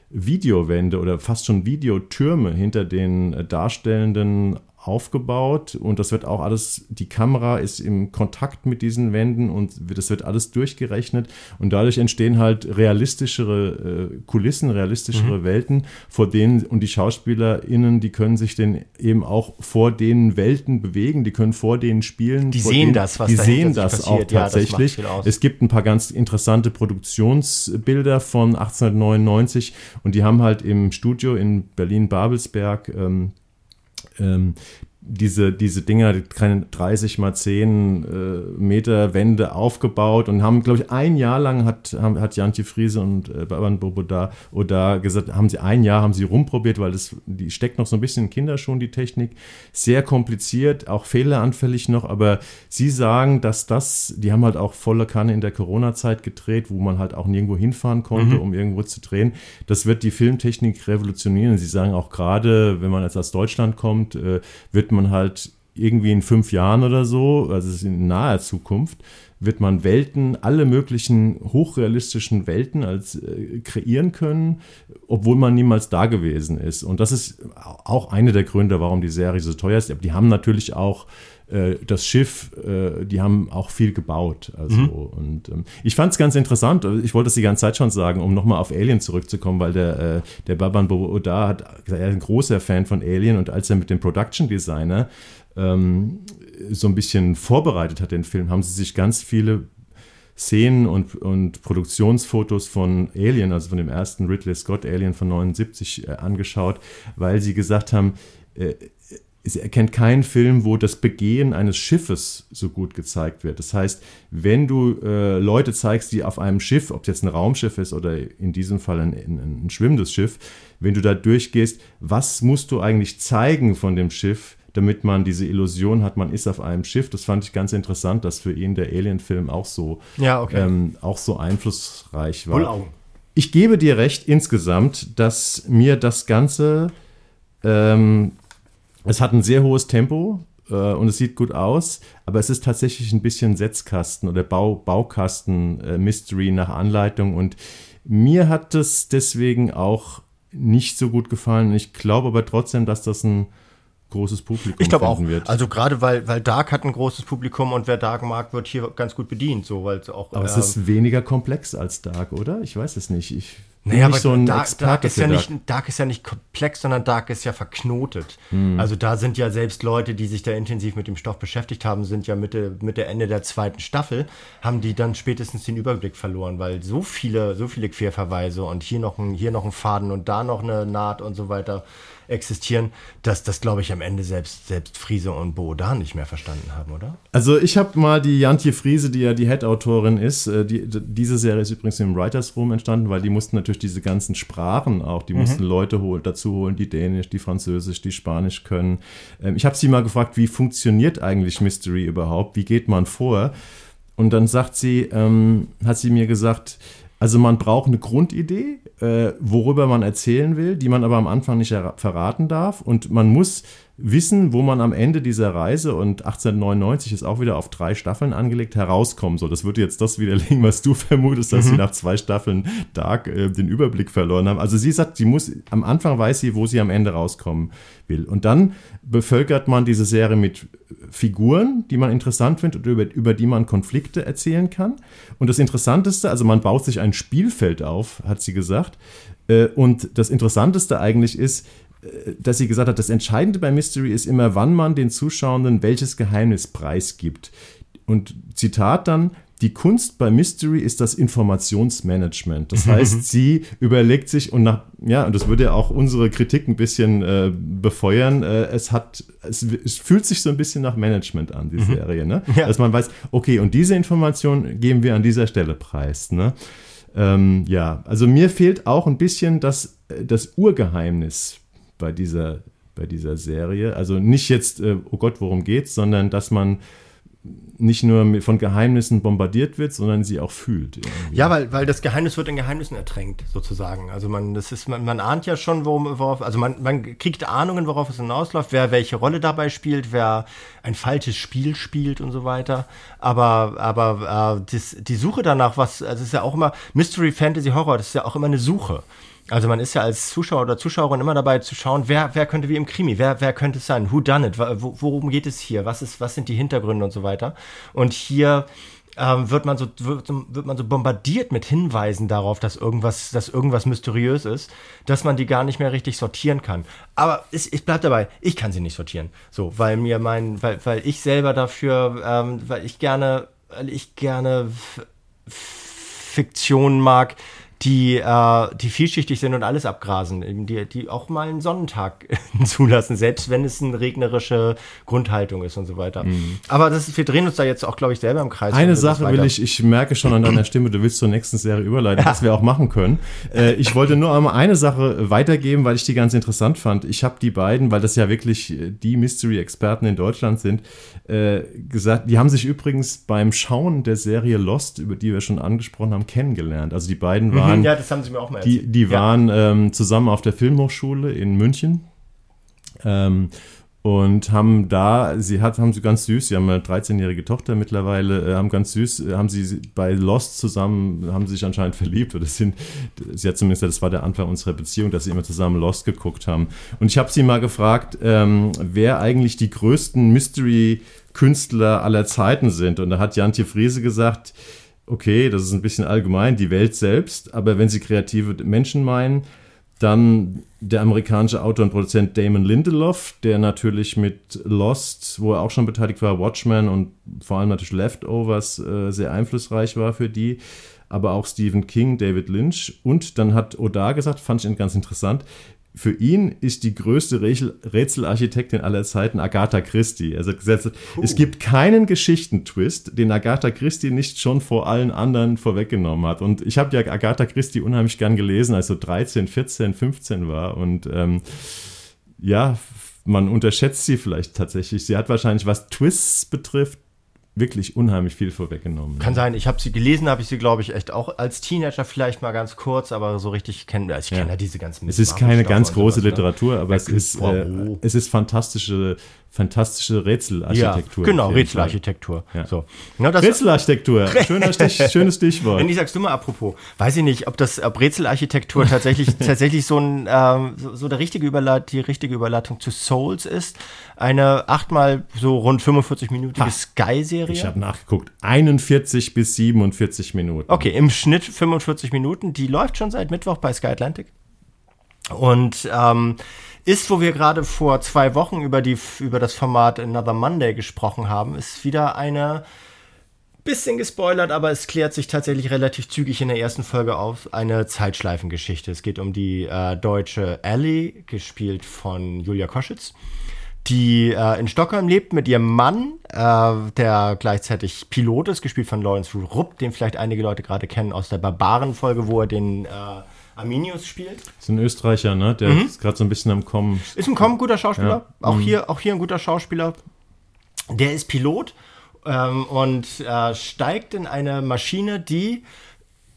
Videowände oder fast schon Videotürme hinter den äh, darstellenden aufgebaut und das wird auch alles, die Kamera ist im Kontakt mit diesen Wänden und das wird alles durchgerechnet und dadurch entstehen halt realistischere äh, Kulissen, realistischere mhm. Welten, vor denen und die SchauspielerInnen, die können sich denn eben auch vor den Welten bewegen, die können vor denen spielen. Die sehen denen, das, was Die sehen das passiert. auch tatsächlich. Ja, es gibt ein paar ganz interessante Produktionsbilder von 1899 und die haben halt im Studio in Berlin-Babelsberg ähm, ähm, diese, diese Dinger, keine 30 mal 10 äh, Meter Wände aufgebaut und haben, glaube ich, ein Jahr lang hat, haben, hat Jantje Friese und äh, Baban Boboda oder gesagt, haben sie ein Jahr haben sie rumprobiert, weil das, die steckt noch so ein bisschen in Kinderschuhen, die Technik. Sehr kompliziert, auch fehleranfällig noch, aber sie sagen, dass das, die haben halt auch volle Kanne in der Corona-Zeit gedreht, wo man halt auch nirgendwo hinfahren konnte, mhm. um irgendwo zu drehen. Das wird die Filmtechnik revolutionieren. Sie sagen auch gerade, wenn man jetzt aus Deutschland kommt, äh, wird man man halt irgendwie in fünf Jahren oder so, also in naher Zukunft, wird man Welten, alle möglichen hochrealistischen Welten als äh, kreieren können, obwohl man niemals da gewesen ist. Und das ist auch eine der Gründe, warum die Serie so teuer ist. Aber die haben natürlich auch das Schiff, äh, die haben auch viel gebaut. Also, mhm. und ähm, ich fand es ganz interessant, ich wollte es die ganze Zeit schon sagen, um nochmal auf Alien zurückzukommen, weil der, äh, der Baban Oda hat gesagt, er ist ein großer Fan von Alien und als er mit dem Production Designer ähm, so ein bisschen vorbereitet hat, den Film, haben sie sich ganz viele Szenen und, und Produktionsfotos von Alien, also von dem ersten Ridley Scott Alien von 79 äh, angeschaut, weil sie gesagt haben, äh, er kennt keinen Film, wo das Begehen eines Schiffes so gut gezeigt wird. Das heißt, wenn du äh, Leute zeigst, die auf einem Schiff, ob es jetzt ein Raumschiff ist oder in diesem Fall ein, ein, ein schwimmendes Schiff, wenn du da durchgehst, was musst du eigentlich zeigen von dem Schiff, damit man diese Illusion hat, man ist auf einem Schiff. Das fand ich ganz interessant, dass für ihn der Alien-Film auch so, ja, okay. ähm, auch so einflussreich war. Augen. Ich gebe dir recht insgesamt, dass mir das Ganze ähm, es hat ein sehr hohes Tempo äh, und es sieht gut aus, aber es ist tatsächlich ein bisschen Setzkasten oder Bau, Baukasten-Mystery äh, nach Anleitung und mir hat es deswegen auch nicht so gut gefallen. Ich glaube aber trotzdem, dass das ein großes Publikum ich glaube auch. Wird. Also gerade weil, weil Dark hat ein großes Publikum und wer Dark mag, wird hier ganz gut bedient. So, weil auch, Aber äh, es ist weniger komplex als Dark, oder? Ich weiß es nicht. Ich naja, nicht so ein Dark, Dark ist ja nicht Dark ist ja nicht komplex, sondern Dark ist ja verknotet. Hm. Also da sind ja selbst Leute, die sich da intensiv mit dem Stoff beschäftigt haben, sind ja Mitte, Mitte Ende der zweiten Staffel, haben die dann spätestens den Überblick verloren, weil so viele, so viele Querverweise und hier noch ein, hier noch ein Faden und da noch eine Naht und so weiter existieren, dass das, glaube ich, am Ende selbst, selbst Friese und Bo da nicht mehr verstanden haben, oder? Also ich habe mal die Jantje Friese, die ja die Head-Autorin ist, äh, die, diese Serie ist übrigens im Writers Room entstanden, weil die mussten natürlich diese ganzen Sprachen auch, die mhm. mussten Leute hol, dazu holen, die Dänisch, die Französisch, die Spanisch können. Ähm, ich habe sie mal gefragt, wie funktioniert eigentlich Mystery überhaupt? Wie geht man vor? Und dann sagt sie, ähm, hat sie mir gesagt, also man braucht eine Grundidee, äh, worüber man erzählen will, die man aber am Anfang nicht verraten darf. Und man muss wissen, wo man am Ende dieser Reise, und 1899 ist auch wieder auf drei Staffeln angelegt, herauskommen soll. Das würde jetzt das widerlegen, was du vermutest, dass mhm. sie nach zwei Staffeln Dark äh, den Überblick verloren haben. Also sie sagt, sie muss, am Anfang weiß sie, wo sie am Ende rauskommen will. Und dann bevölkert man diese Serie mit Figuren, die man interessant findet und über, über die man Konflikte erzählen kann. Und das Interessanteste, also man baut sich ein Spielfeld auf, hat sie gesagt. Äh, und das Interessanteste eigentlich ist, dass sie gesagt hat, das Entscheidende bei Mystery ist immer, wann man den Zuschauenden welches Geheimnis preisgibt. Und Zitat dann, die Kunst bei Mystery ist das Informationsmanagement. Das heißt, sie überlegt sich und nach, ja, und das würde ja auch unsere Kritik ein bisschen äh, befeuern. Äh, es hat, es, es, fühlt sich so ein bisschen nach Management an, die mhm. Serie, ne? Ja. Dass man weiß, okay, und diese Information geben wir an dieser Stelle preis, ne? Ähm, ja, also mir fehlt auch ein bisschen das, das Urgeheimnis bei dieser, bei dieser Serie. Also nicht jetzt, äh, oh Gott, worum geht's, sondern dass man nicht nur von Geheimnissen bombardiert wird, sondern sie auch fühlt. Irgendwie. Ja, weil, weil das Geheimnis wird in Geheimnissen ertränkt, sozusagen. Also man, das ist, man, man ahnt ja schon, worum, worauf, also man, man kriegt Ahnungen, worauf es hinausläuft, wer welche Rolle dabei spielt, wer ein falsches Spiel spielt und so weiter. Aber, aber äh, das, die Suche danach, was, also es ist ja auch immer, Mystery, Fantasy, Horror, das ist ja auch immer eine Suche. Also man ist ja als Zuschauer oder Zuschauerin immer dabei zu schauen, wer, wer könnte wie im Krimi, wer, wer könnte es sein, who done it, worum geht es hier, was, ist, was sind die Hintergründe und so weiter. Und hier ähm, wird, man so, wird, wird, man so bombardiert mit Hinweisen darauf, dass irgendwas, dass irgendwas mysteriös ist, dass man die gar nicht mehr richtig sortieren kann. Aber es, ich bleib dabei, ich kann sie nicht sortieren. So, weil mir mein, weil, weil ich selber dafür, ähm, weil ich gerne, weil ich gerne Fiktion mag, die, äh, die vielschichtig sind und alles abgrasen, die, die auch mal einen Sonnentag zulassen, selbst wenn es eine regnerische Grundhaltung ist und so weiter. Mhm. Aber das ist, wir drehen uns da jetzt auch, glaube ich, selber im Kreis. Eine Sache will ich, ich merke schon an deiner Stimme, du willst zur nächsten Serie überleiten, was wir auch machen können. Äh, ich wollte nur einmal eine Sache weitergeben, weil ich die ganz interessant fand. Ich habe die beiden, weil das ja wirklich die Mystery-Experten in Deutschland sind, äh, gesagt, die haben sich übrigens beim Schauen der Serie Lost, über die wir schon angesprochen haben, kennengelernt. Also die beiden waren waren, ja, das haben sie mir auch mal erzählt. Die, die waren ähm, zusammen auf der Filmhochschule in München. Ähm, und haben da, sie hat, haben sie ganz süß, sie haben eine 13-jährige Tochter mittlerweile, äh, haben ganz süß, äh, haben sie bei Lost zusammen, haben sie sich anscheinend verliebt oder sind, sie hat zumindest, das war der Anfang unserer Beziehung, dass sie immer zusammen Lost geguckt haben. Und ich habe sie mal gefragt, ähm, wer eigentlich die größten Mystery-Künstler aller Zeiten sind. Und da hat Jantje Friese gesagt, okay, das ist ein bisschen allgemein, die Welt selbst, aber wenn Sie kreative Menschen meinen, dann der amerikanische Autor und Produzent Damon Lindelof, der natürlich mit Lost, wo er auch schon beteiligt war, Watchmen und vor allem natürlich Leftovers äh, sehr einflussreich war für die. Aber auch Stephen King, David Lynch. Und dann hat Oda gesagt, fand ich ganz interessant, für ihn ist die größte Rätselarchitektin aller Zeiten Agatha Christie. Also uh. es gibt keinen Geschichtentwist, den Agatha Christie nicht schon vor allen anderen vorweggenommen hat. Und ich habe ja Agatha Christie unheimlich gern gelesen, als so 13, 14, 15 war. Und ähm, ja, man unterschätzt sie vielleicht tatsächlich. Sie hat wahrscheinlich, was Twists betrifft, wirklich unheimlich viel vorweggenommen. Kann sein, ich habe sie gelesen, habe ich sie, glaube ich, echt auch als Teenager vielleicht mal ganz kurz, aber so richtig kennen, also ich kenne ja. ja diese ganzen Es ist keine ganz große sowas, ne? Literatur, aber es ist, äh, es ist fantastische fantastische Rätselarchitektur. Ja, genau, Rätselarchitektur. Ja. So. Ja, Rätselarchitektur, Schöner Stich, schönes Stichwort. Wenn ich sagst du mal apropos, weiß ich nicht, ob das ob Rätselarchitektur tatsächlich tatsächlich so ein ähm, so, so der richtige Überleit, die richtige Überleitung zu Souls ist. Eine achtmal so rund 45-minütige Sky-Serie Serie? Ich habe nachgeguckt. 41 bis 47 Minuten. Okay, im Schnitt 45 Minuten. Die läuft schon seit Mittwoch bei Sky Atlantic. Und ähm, ist, wo wir gerade vor zwei Wochen über, die, über das Format Another Monday gesprochen haben, ist wieder eine bisschen gespoilert, aber es klärt sich tatsächlich relativ zügig in der ersten Folge auf. Eine Zeitschleifengeschichte. Es geht um die äh, deutsche Ellie, gespielt von Julia Koschitz, die äh, in Stockholm lebt mit ihrem Mann, äh, der gleichzeitig Pilot ist, gespielt von Lawrence Rupp, den vielleicht einige Leute gerade kennen aus der Barbaren-Folge, wo er den äh, Arminius spielt. Ist ein Österreicher, ne? Der mhm. ist gerade so ein bisschen am Kommen. Ist ein Kommen, guter Schauspieler. Ja. Auch, mhm. hier, auch hier ein guter Schauspieler. Der ist Pilot ähm, und äh, steigt in eine Maschine, die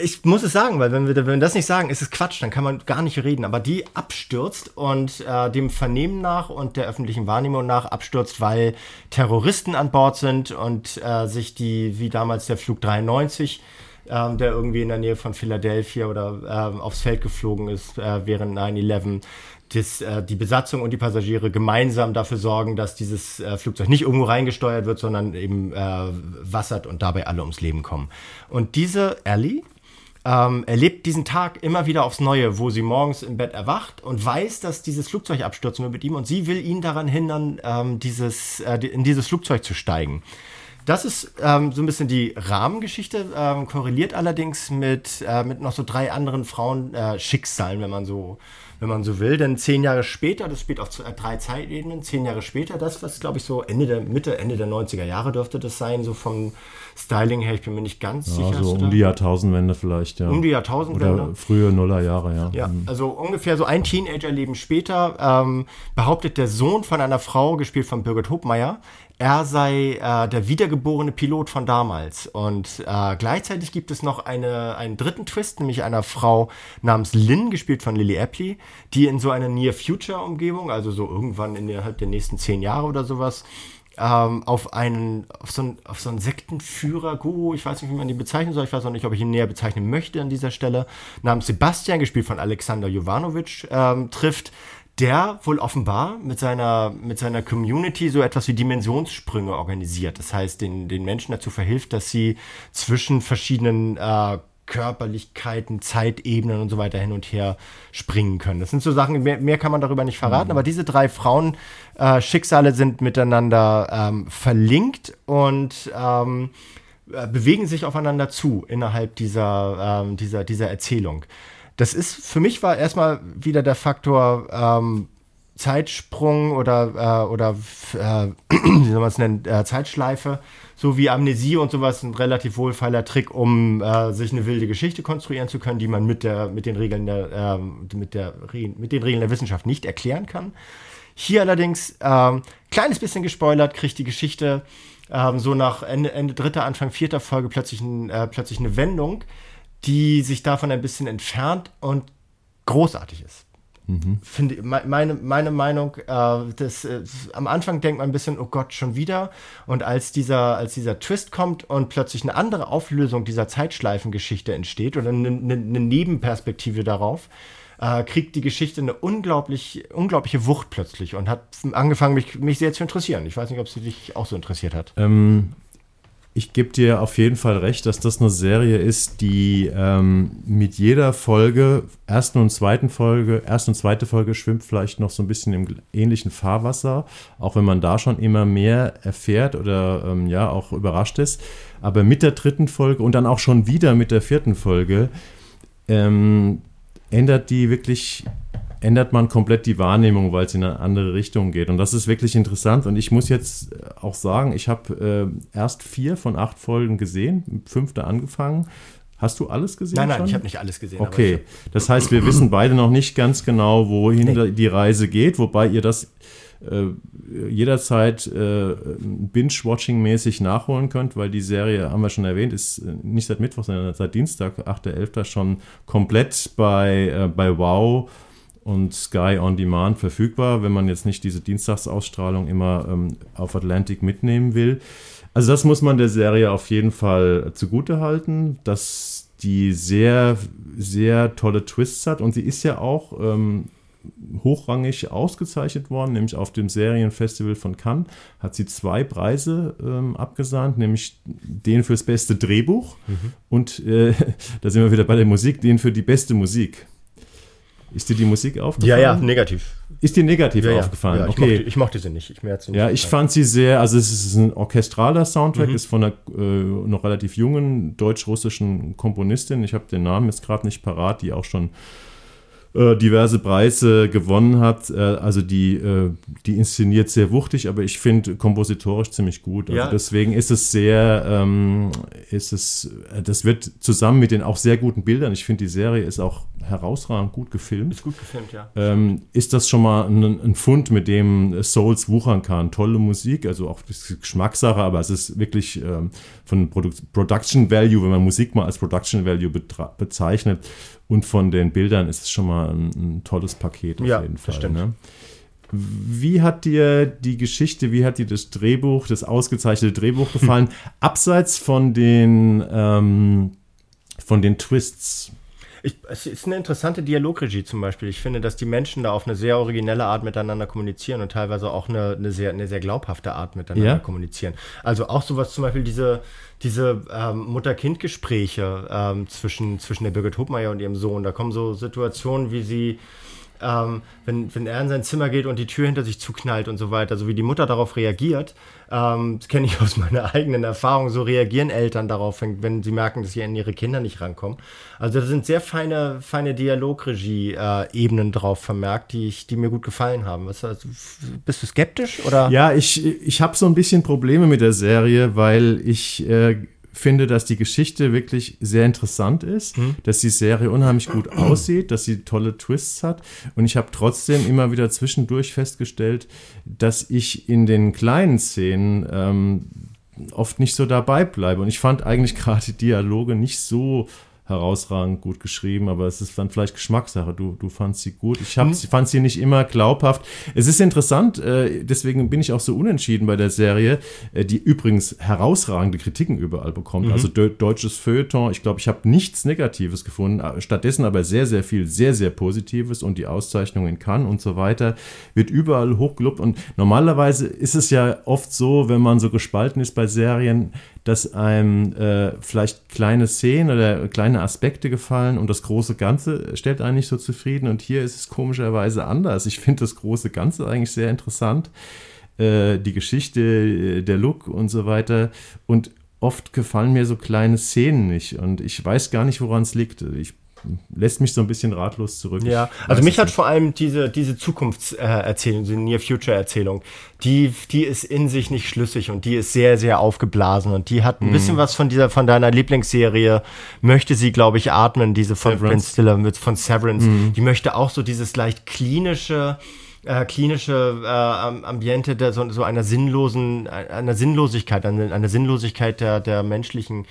ich muss es sagen, weil wenn wir, wenn wir das nicht sagen, ist es Quatsch, dann kann man gar nicht reden, aber die abstürzt und äh, dem Vernehmen nach und der öffentlichen Wahrnehmung nach abstürzt, weil Terroristen an Bord sind und äh, sich die, wie damals der Flug 93, äh, der irgendwie in der Nähe von Philadelphia oder äh, aufs Feld geflogen ist äh, während 9-11, das, äh, die Besatzung und die Passagiere gemeinsam dafür sorgen, dass dieses äh, Flugzeug nicht irgendwo reingesteuert wird, sondern eben äh, wassert und dabei alle ums Leben kommen. Und diese Ellie ähm, erlebt diesen Tag immer wieder aufs Neue, wo sie morgens im Bett erwacht und weiß, dass dieses Flugzeug abstürzen wird mit ihm und sie will ihn daran hindern, ähm, dieses, äh, in dieses Flugzeug zu steigen. Das ist ähm, so ein bisschen die Rahmengeschichte, ähm, korreliert allerdings mit, äh, mit noch so drei anderen Frauenschicksalen, äh, wenn man so wenn man so will. Denn zehn Jahre später, das spielt auf drei Zeitebenen, zehn Jahre später, das, was glaube ich so Ende der Mitte, Ende der 90er Jahre dürfte das sein, so vom Styling her, ich bin mir nicht ganz ja, sicher. So um die Jahrtausendwende vielleicht, ja. Um die Jahrtausendwende. Oder frühe Nullerjahre, ja. Ja, mhm. also ungefähr so ein Teenagerleben später ähm, behauptet der Sohn von einer Frau, gespielt von Birgit Hopmeier, er sei äh, der wiedergeborene Pilot von damals. Und äh, gleichzeitig gibt es noch eine, einen dritten Twist, nämlich einer Frau namens Lynn, gespielt von Lily Apley, die in so einer Near-Future-Umgebung, also so irgendwann innerhalb der nächsten zehn Jahre oder sowas, ähm, auf einen, auf so, einen, auf so einen Sektenführer, Guru, ich weiß nicht, wie man ihn bezeichnen soll, ich weiß auch nicht, ob ich ihn näher bezeichnen möchte an dieser Stelle, namens Sebastian, gespielt von Alexander Jovanovic, ähm, trifft, der wohl offenbar mit seiner, mit seiner Community so etwas wie Dimensionssprünge organisiert. Das heißt, den, den Menschen dazu verhilft, dass sie zwischen verschiedenen äh, Körperlichkeiten, Zeitebenen und so weiter hin und her springen können. Das sind so Sachen, mehr, mehr kann man darüber nicht verraten, mhm. aber diese drei Frauen äh, Schicksale sind miteinander ähm, verlinkt und ähm, äh, bewegen sich aufeinander zu innerhalb dieser, ähm, dieser, dieser Erzählung das ist, für mich war erstmal wieder der Faktor ähm, Zeitsprung oder, äh, oder äh, wie soll man es nennen, äh, Zeitschleife, so wie Amnesie und sowas, ein relativ wohlfeiler Trick, um äh, sich eine wilde Geschichte konstruieren zu können, die man mit, der, mit, den Regeln der, ähm, mit, der, mit den Regeln der Wissenschaft nicht erklären kann. Hier allerdings, ähm, kleines bisschen gespoilert, kriegt die Geschichte ähm, so nach Ende, Ende dritter, Anfang vierter Folge plötzlich, ein, äh, plötzlich eine Wendung, die sich davon ein bisschen entfernt und großartig ist. Mhm. Finde meine, meine Meinung, äh, das, äh, am Anfang denkt man ein bisschen, oh Gott, schon wieder. Und als dieser, als dieser Twist kommt und plötzlich eine andere Auflösung dieser Zeitschleifengeschichte entsteht oder eine, eine, eine Nebenperspektive darauf, äh, kriegt die Geschichte eine unglaublich, unglaubliche Wucht plötzlich und hat angefangen, mich, mich sehr zu interessieren. Ich weiß nicht, ob sie dich auch so interessiert hat. Ähm, ich gebe dir auf jeden Fall recht, dass das eine Serie ist, die ähm, mit jeder Folge, ersten und zweiten Folge, erste und zweite Folge schwimmt vielleicht noch so ein bisschen im ähnlichen Fahrwasser, auch wenn man da schon immer mehr erfährt oder ähm, ja auch überrascht ist. Aber mit der dritten Folge und dann auch schon wieder mit der vierten Folge ähm, ändert die wirklich ändert man komplett die Wahrnehmung, weil es in eine andere Richtung geht. Und das ist wirklich interessant. Und ich muss jetzt auch sagen, ich habe äh, erst vier von acht Folgen gesehen, fünfte angefangen. Hast du alles gesehen? Nein, nein, schon? ich habe nicht alles gesehen. Okay, das heißt, wir wissen beide noch nicht ganz genau, wohin nee. die Reise geht, wobei ihr das äh, jederzeit äh, Binge-Watching-mäßig nachholen könnt, weil die Serie, haben wir schon erwähnt, ist äh, nicht seit Mittwoch, sondern seit Dienstag, 8.11. schon komplett bei, äh, bei Wow und Sky On Demand verfügbar, wenn man jetzt nicht diese Dienstagsausstrahlung immer ähm, auf Atlantic mitnehmen will. Also das muss man der Serie auf jeden Fall zugute halten, dass die sehr, sehr tolle Twists hat und sie ist ja auch, ähm, hochrangig ausgezeichnet worden, nämlich auf dem Serienfestival von Cannes hat sie zwei Preise ähm, abgesahnt, nämlich den fürs beste Drehbuch mhm. und äh, da sind wir wieder bei der Musik, den für die beste Musik. Ist dir die Musik aufgefallen? Ja, ja, negativ. Ist dir negativ ja, aufgefallen? Ja, ich, okay. mochte, ich mochte sie nicht. Ich mir sie nicht ja, ich fand sie sehr, also es ist ein orchestraler Soundtrack, mhm. ist von einer äh, noch relativ jungen deutsch-russischen Komponistin. Ich habe den Namen jetzt gerade nicht parat, die auch schon äh, diverse Preise gewonnen hat. Äh, also die, äh, die inszeniert sehr wuchtig, aber ich finde kompositorisch ziemlich gut. Also ja. deswegen ist es sehr, ähm, ist es, das wird zusammen mit den auch sehr guten Bildern, ich finde die Serie ist auch herausragend gut gefilmt. Ist gut gefilmt, ja. Ähm, ist das schon mal ein, ein Fund, mit dem Souls wuchern kann. Tolle Musik, also auch Geschmackssache, aber es ist wirklich ähm, von Produ Production Value, wenn man Musik mal als Production Value bezeichnet, und von den Bildern ist es schon mal ein, ein tolles Paket auf ja, jeden Fall. Ne? Wie hat dir die Geschichte, wie hat dir das Drehbuch, das ausgezeichnete Drehbuch gefallen? Abseits von den, ähm, von den Twists. Ich, es ist eine interessante Dialogregie zum Beispiel. Ich finde, dass die Menschen da auf eine sehr originelle Art miteinander kommunizieren und teilweise auch eine, eine, sehr, eine sehr glaubhafte Art miteinander ja? kommunizieren. Also auch sowas zum Beispiel diese, diese ähm, Mutter-Kind-Gespräche ähm, zwischen, zwischen der Birgit Hubmeier und ihrem Sohn. Da kommen so Situationen, wie sie ähm, wenn, wenn er in sein Zimmer geht und die Tür hinter sich zuknallt und so weiter, so wie die Mutter darauf reagiert, ähm, das kenne ich aus meiner eigenen Erfahrung, so reagieren Eltern darauf, wenn, sie merken, dass sie an ihre Kinder nicht rankommen. Also da sind sehr feine, feine Dialogregie-Ebenen drauf vermerkt, die, ich, die mir gut gefallen haben. Was, also, bist du skeptisch? Oder? Ja, ich, ich habe so ein bisschen Probleme mit der Serie, weil ich äh, finde, dass die Geschichte wirklich sehr interessant ist, hm. dass die Serie unheimlich gut aussieht, dass sie tolle Twists hat. Und ich habe trotzdem immer wieder zwischendurch festgestellt, dass ich in den kleinen Szenen ähm, oft nicht so dabei bleibe. Und ich fand eigentlich gerade die Dialoge nicht so herausragend gut geschrieben, aber es ist dann vielleicht Geschmackssache. Du, du fandst sie gut. Ich hab, hm. fand sie nicht immer glaubhaft. Es ist interessant, äh, deswegen bin ich auch so unentschieden bei der Serie, äh, die übrigens herausragende Kritiken überall bekommt. Mhm. Also de deutsches Feuilleton, ich glaube, ich habe nichts Negatives gefunden, äh, stattdessen aber sehr, sehr viel, sehr, sehr Positives und die Auszeichnung in Cannes und so weiter wird überall hochgelobt und normalerweise ist es ja oft so, wenn man so gespalten ist bei Serien, dass einem äh, vielleicht kleine Szenen oder kleine Aspekte gefallen und das große Ganze stellt einen nicht so zufrieden. Und hier ist es komischerweise anders. Ich finde das große Ganze eigentlich sehr interessant. Äh, die Geschichte, äh, der Look und so weiter. Und oft gefallen mir so kleine Szenen nicht. Und ich weiß gar nicht, woran es liegt. Ich lässt mich so ein bisschen ratlos zurück. Ja, also mich hat nicht. vor allem diese, diese Zukunftserzählung, diese Near-Future-Erzählung, die, die ist in sich nicht schlüssig und die ist sehr, sehr aufgeblasen und die hat ein mhm. bisschen was von dieser, von deiner Lieblingsserie, möchte sie, glaube ich, atmen, diese von Severance. Ben Stiller mit, von Severance. Mhm. Die möchte auch so dieses leicht klinische, äh, klinische äh, Ambiente der, so, so einer sinnlosen, einer Sinnlosigkeit, einer, einer Sinnlosigkeit der, der menschlichen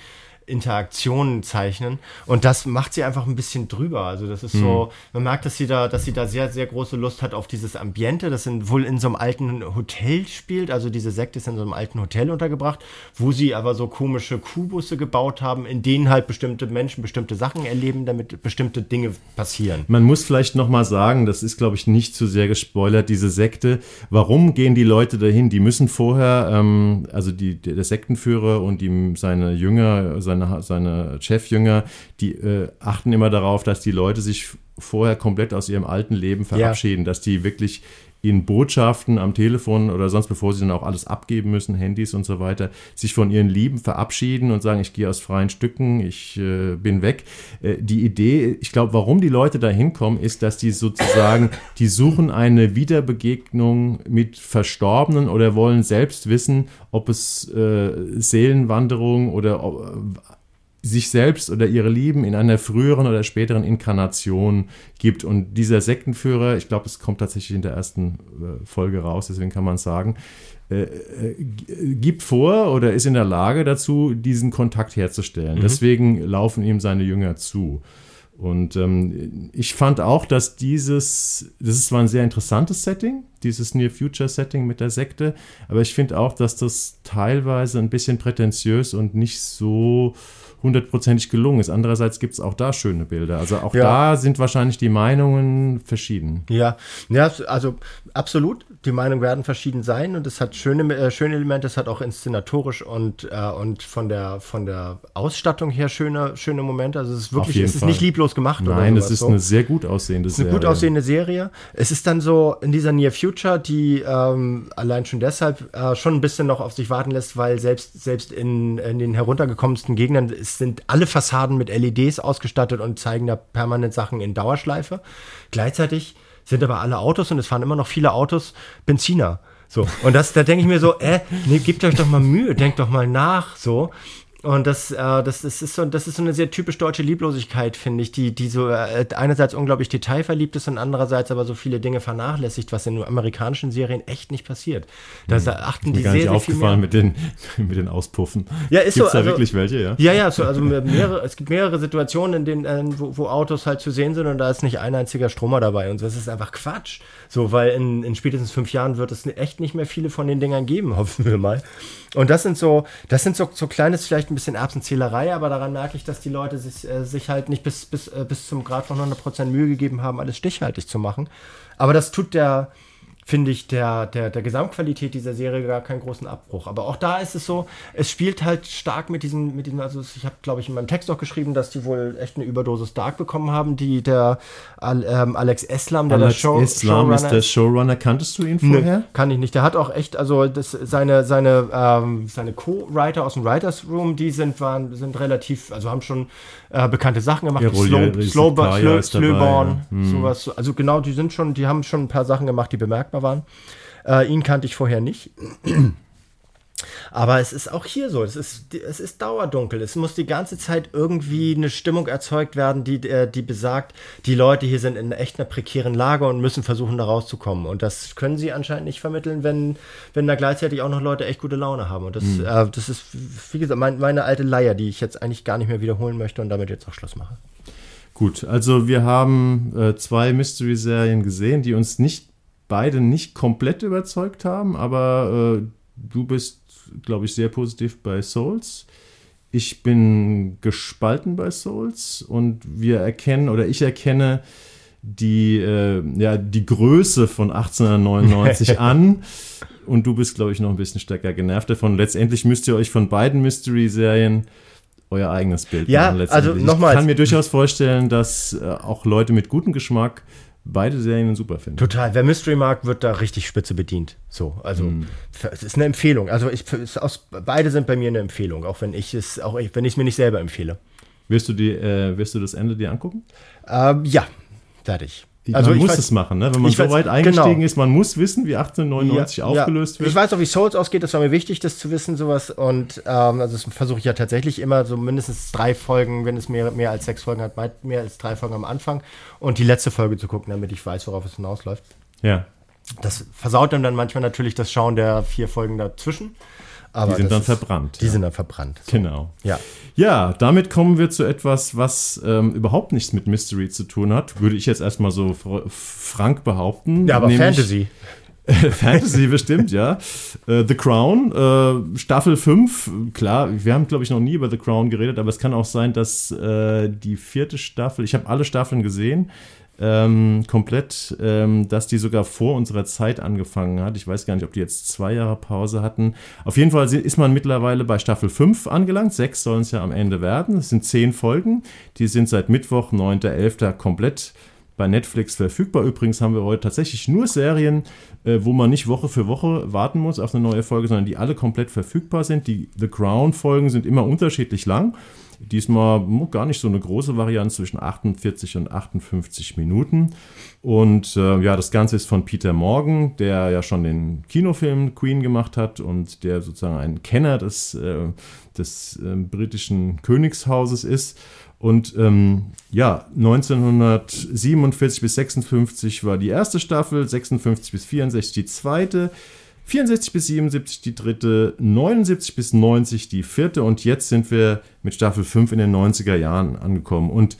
Interaktionen zeichnen. Und das macht sie einfach ein bisschen drüber. Also das ist mhm. so, man merkt, dass sie da, dass sie da sehr, sehr große Lust hat auf dieses Ambiente, das in, wohl in so einem alten Hotel spielt. Also diese Sekte ist in so einem alten Hotel untergebracht, wo sie aber so komische Kubusse gebaut haben, in denen halt bestimmte Menschen bestimmte Sachen erleben, damit bestimmte Dinge passieren. Man muss vielleicht nochmal sagen, das ist, glaube ich, nicht zu sehr gespoilert, diese Sekte. Warum gehen die Leute dahin? Die müssen vorher, ähm, also die, der Sektenführer und die, seine Jünger, seine seine, seine Chefjünger, die äh, achten immer darauf, dass die Leute sich vorher komplett aus ihrem alten Leben verabschieden, ja. dass die wirklich in Botschaften am Telefon oder sonst, bevor sie dann auch alles abgeben müssen, Handys und so weiter, sich von ihren Lieben verabschieden und sagen, ich gehe aus freien Stücken, ich äh, bin weg. Äh, die Idee, ich glaube, warum die Leute da hinkommen, ist, dass die sozusagen, die suchen eine Wiederbegegnung mit Verstorbenen oder wollen selbst wissen, ob es äh, Seelenwanderung oder sich selbst oder ihre Lieben in einer früheren oder späteren Inkarnation gibt. Und dieser Sektenführer, ich glaube, es kommt tatsächlich in der ersten äh, Folge raus, deswegen kann man sagen, äh, äh, gibt vor oder ist in der Lage dazu, diesen Kontakt herzustellen. Mhm. Deswegen laufen ihm seine Jünger zu. Und ähm, ich fand auch, dass dieses, das ist zwar ein sehr interessantes Setting, dieses Near Future Setting mit der Sekte. Aber ich finde auch, dass das teilweise ein bisschen prätentiös und nicht so hundertprozentig gelungen ist. Andererseits gibt es auch da schöne Bilder. Also auch ja. da sind wahrscheinlich die Meinungen verschieden. Ja, ja also absolut. Die Meinungen werden verschieden sein und es hat schöne, äh, schöne Elemente, es hat auch inszenatorisch und, äh, und von, der, von der Ausstattung her schöne, schöne Momente. Also es ist wirklich, es ist nicht lieblos gemacht. Nein, es ist so. eine sehr gut aussehende Serie. Eine gut aussehende Serie. Es ist dann so in dieser Near Future, die ähm, allein schon deshalb äh, schon ein bisschen noch auf sich warten lässt, weil selbst, selbst in, in den heruntergekommensten Gegnern ist sind alle Fassaden mit LEDs ausgestattet und zeigen da permanent Sachen in Dauerschleife. Gleichzeitig sind aber alle Autos und es fahren immer noch viele Autos Benziner. So, und das, da denke ich mir so, äh, nee, gebt euch doch mal Mühe, denkt doch mal nach, so. Und das, äh, das, das, ist so, das ist so eine sehr typisch deutsche Lieblosigkeit, finde ich, die, die so äh, einerseits unglaublich detailverliebt ist und andererseits aber so viele Dinge vernachlässigt, was in amerikanischen Serien echt nicht passiert. Da hm. achten die gar sehr, nicht sehr aufgefallen mit den, mit den Auspuffen. Ja, ist Gibt's so. da also, wirklich welche, ja? Ja, ja, so, also mehrere, es gibt mehrere Situationen, in denen, äh, wo, wo, Autos halt zu sehen sind und da ist nicht ein einziger Stromer dabei und so. Das ist einfach Quatsch. So, weil in, in spätestens fünf Jahren wird es echt nicht mehr viele von den Dingern geben, hoffen wir mal. Und das sind so, das sind so, so kleines, vielleicht ein bisschen Erbsenzählerei, aber daran merke ich, dass die Leute sich, äh, sich halt nicht bis, bis, äh, bis zum Grad von 100% Mühe gegeben haben, alles stichhaltig zu machen. Aber das tut der, finde ich, der, der, der Gesamtqualität dieser Serie gar keinen großen Abbruch. Aber auch da ist es so, es spielt halt stark mit diesen, mit diesen also ich habe, glaube ich, in meinem Text auch geschrieben, dass die wohl echt eine Überdosis Dark bekommen haben, die der ähm, Alex Eslam, der Alex der Show, Islam Showrunner ist der Showrunner. Kanntest du ihn vorher? Nö, kann ich nicht. Der hat auch echt, also das, seine, seine, ähm, seine Co-Writer aus dem Writers Room, die sind, waren, sind relativ, also haben schon äh, bekannte Sachen gemacht, ja, Slow, Slow, Slowborn, ja. hm. sowas. Also genau, die sind schon, die haben schon ein paar Sachen gemacht, die bemerkbar waren. Äh, ihn kannte ich vorher nicht. Aber es ist auch hier so, es ist, es ist dauerdunkel. Es muss die ganze Zeit irgendwie eine Stimmung erzeugt werden, die, äh, die besagt, die Leute hier sind in echt einer prekären Lage und müssen versuchen, da rauszukommen. Und das können sie anscheinend nicht vermitteln, wenn, wenn da gleichzeitig auch noch Leute echt gute Laune haben. Und das, mhm. äh, das ist, wie gesagt, mein, meine alte Leier, die ich jetzt eigentlich gar nicht mehr wiederholen möchte und damit jetzt auch Schluss mache. Gut, also wir haben äh, zwei Mystery-Serien gesehen, die uns nicht beide nicht komplett überzeugt haben, aber äh, du bist glaube ich, sehr positiv bei Souls. Ich bin gespalten bei Souls und wir erkennen oder ich erkenne die, äh, ja, die Größe von 1899 an. Und du bist, glaube ich, noch ein bisschen stärker genervt davon. Letztendlich müsst ihr euch von beiden Mystery-Serien euer eigenes Bild ja, machen. Also nochmal. Ich kann mir durchaus vorstellen, dass äh, auch Leute mit gutem Geschmack beide Serien super finde. Total. Wer Mystery mag, wird da richtig spitze bedient. So, also mm. es ist eine Empfehlung. Also ich, aus, beide sind bei mir eine Empfehlung, auch wenn ich es, auch wenn ich es mir nicht selber empfehle. Wirst du, die, äh, wirst du das Ende dir angucken? Ähm, ja, werde ich also man muss weiß, es machen, ne? wenn man so weiß, weit eingestiegen genau. ist. Man muss wissen, wie 1899 ja, aufgelöst ja. wird. Ich weiß auch, wie Souls ausgeht. Das war mir wichtig, das zu wissen, sowas. Und ähm, also das versuche ich ja tatsächlich immer so mindestens drei Folgen, wenn es mehr, mehr als sechs Folgen hat, mehr als drei Folgen am Anfang und die letzte Folge zu gucken, damit ich weiß, worauf es hinausläuft. Ja. Das versaut dann, dann manchmal natürlich das Schauen der vier Folgen dazwischen. Aber die sind dann ist, verbrannt. Die ja. sind dann verbrannt. So. Genau. Ja. Ja, damit kommen wir zu etwas, was ähm, überhaupt nichts mit Mystery zu tun hat. Würde ich jetzt erstmal so fr frank behaupten. Ja, aber Fantasy. Fantasy bestimmt, ja. Äh, The Crown, äh, Staffel 5, klar, wir haben, glaube ich, noch nie über The Crown geredet, aber es kann auch sein, dass äh, die vierte Staffel, ich habe alle Staffeln gesehen, ähm, komplett, ähm, dass die sogar vor unserer Zeit angefangen hat. Ich weiß gar nicht, ob die jetzt zwei Jahre Pause hatten. Auf jeden Fall ist man mittlerweile bei Staffel 5 angelangt. Sechs sollen es ja am Ende werden. Es sind zehn Folgen. Die sind seit Mittwoch, 9.11. komplett bei Netflix verfügbar. Übrigens haben wir heute tatsächlich nur Serien, äh, wo man nicht Woche für Woche warten muss auf eine neue Folge, sondern die alle komplett verfügbar sind. Die The Crown-Folgen sind immer unterschiedlich lang. Diesmal gar nicht so eine große Variante zwischen 48 und 58 Minuten. Und äh, ja, das Ganze ist von Peter Morgan, der ja schon den Kinofilm Queen gemacht hat und der sozusagen ein Kenner des, äh, des äh, britischen Königshauses ist. Und ähm, ja, 1947 bis 56 war die erste Staffel, 56 bis 64 die zweite. 64 bis 77 die dritte, 79 bis 90 die vierte und jetzt sind wir mit Staffel 5 in den 90er Jahren angekommen. Und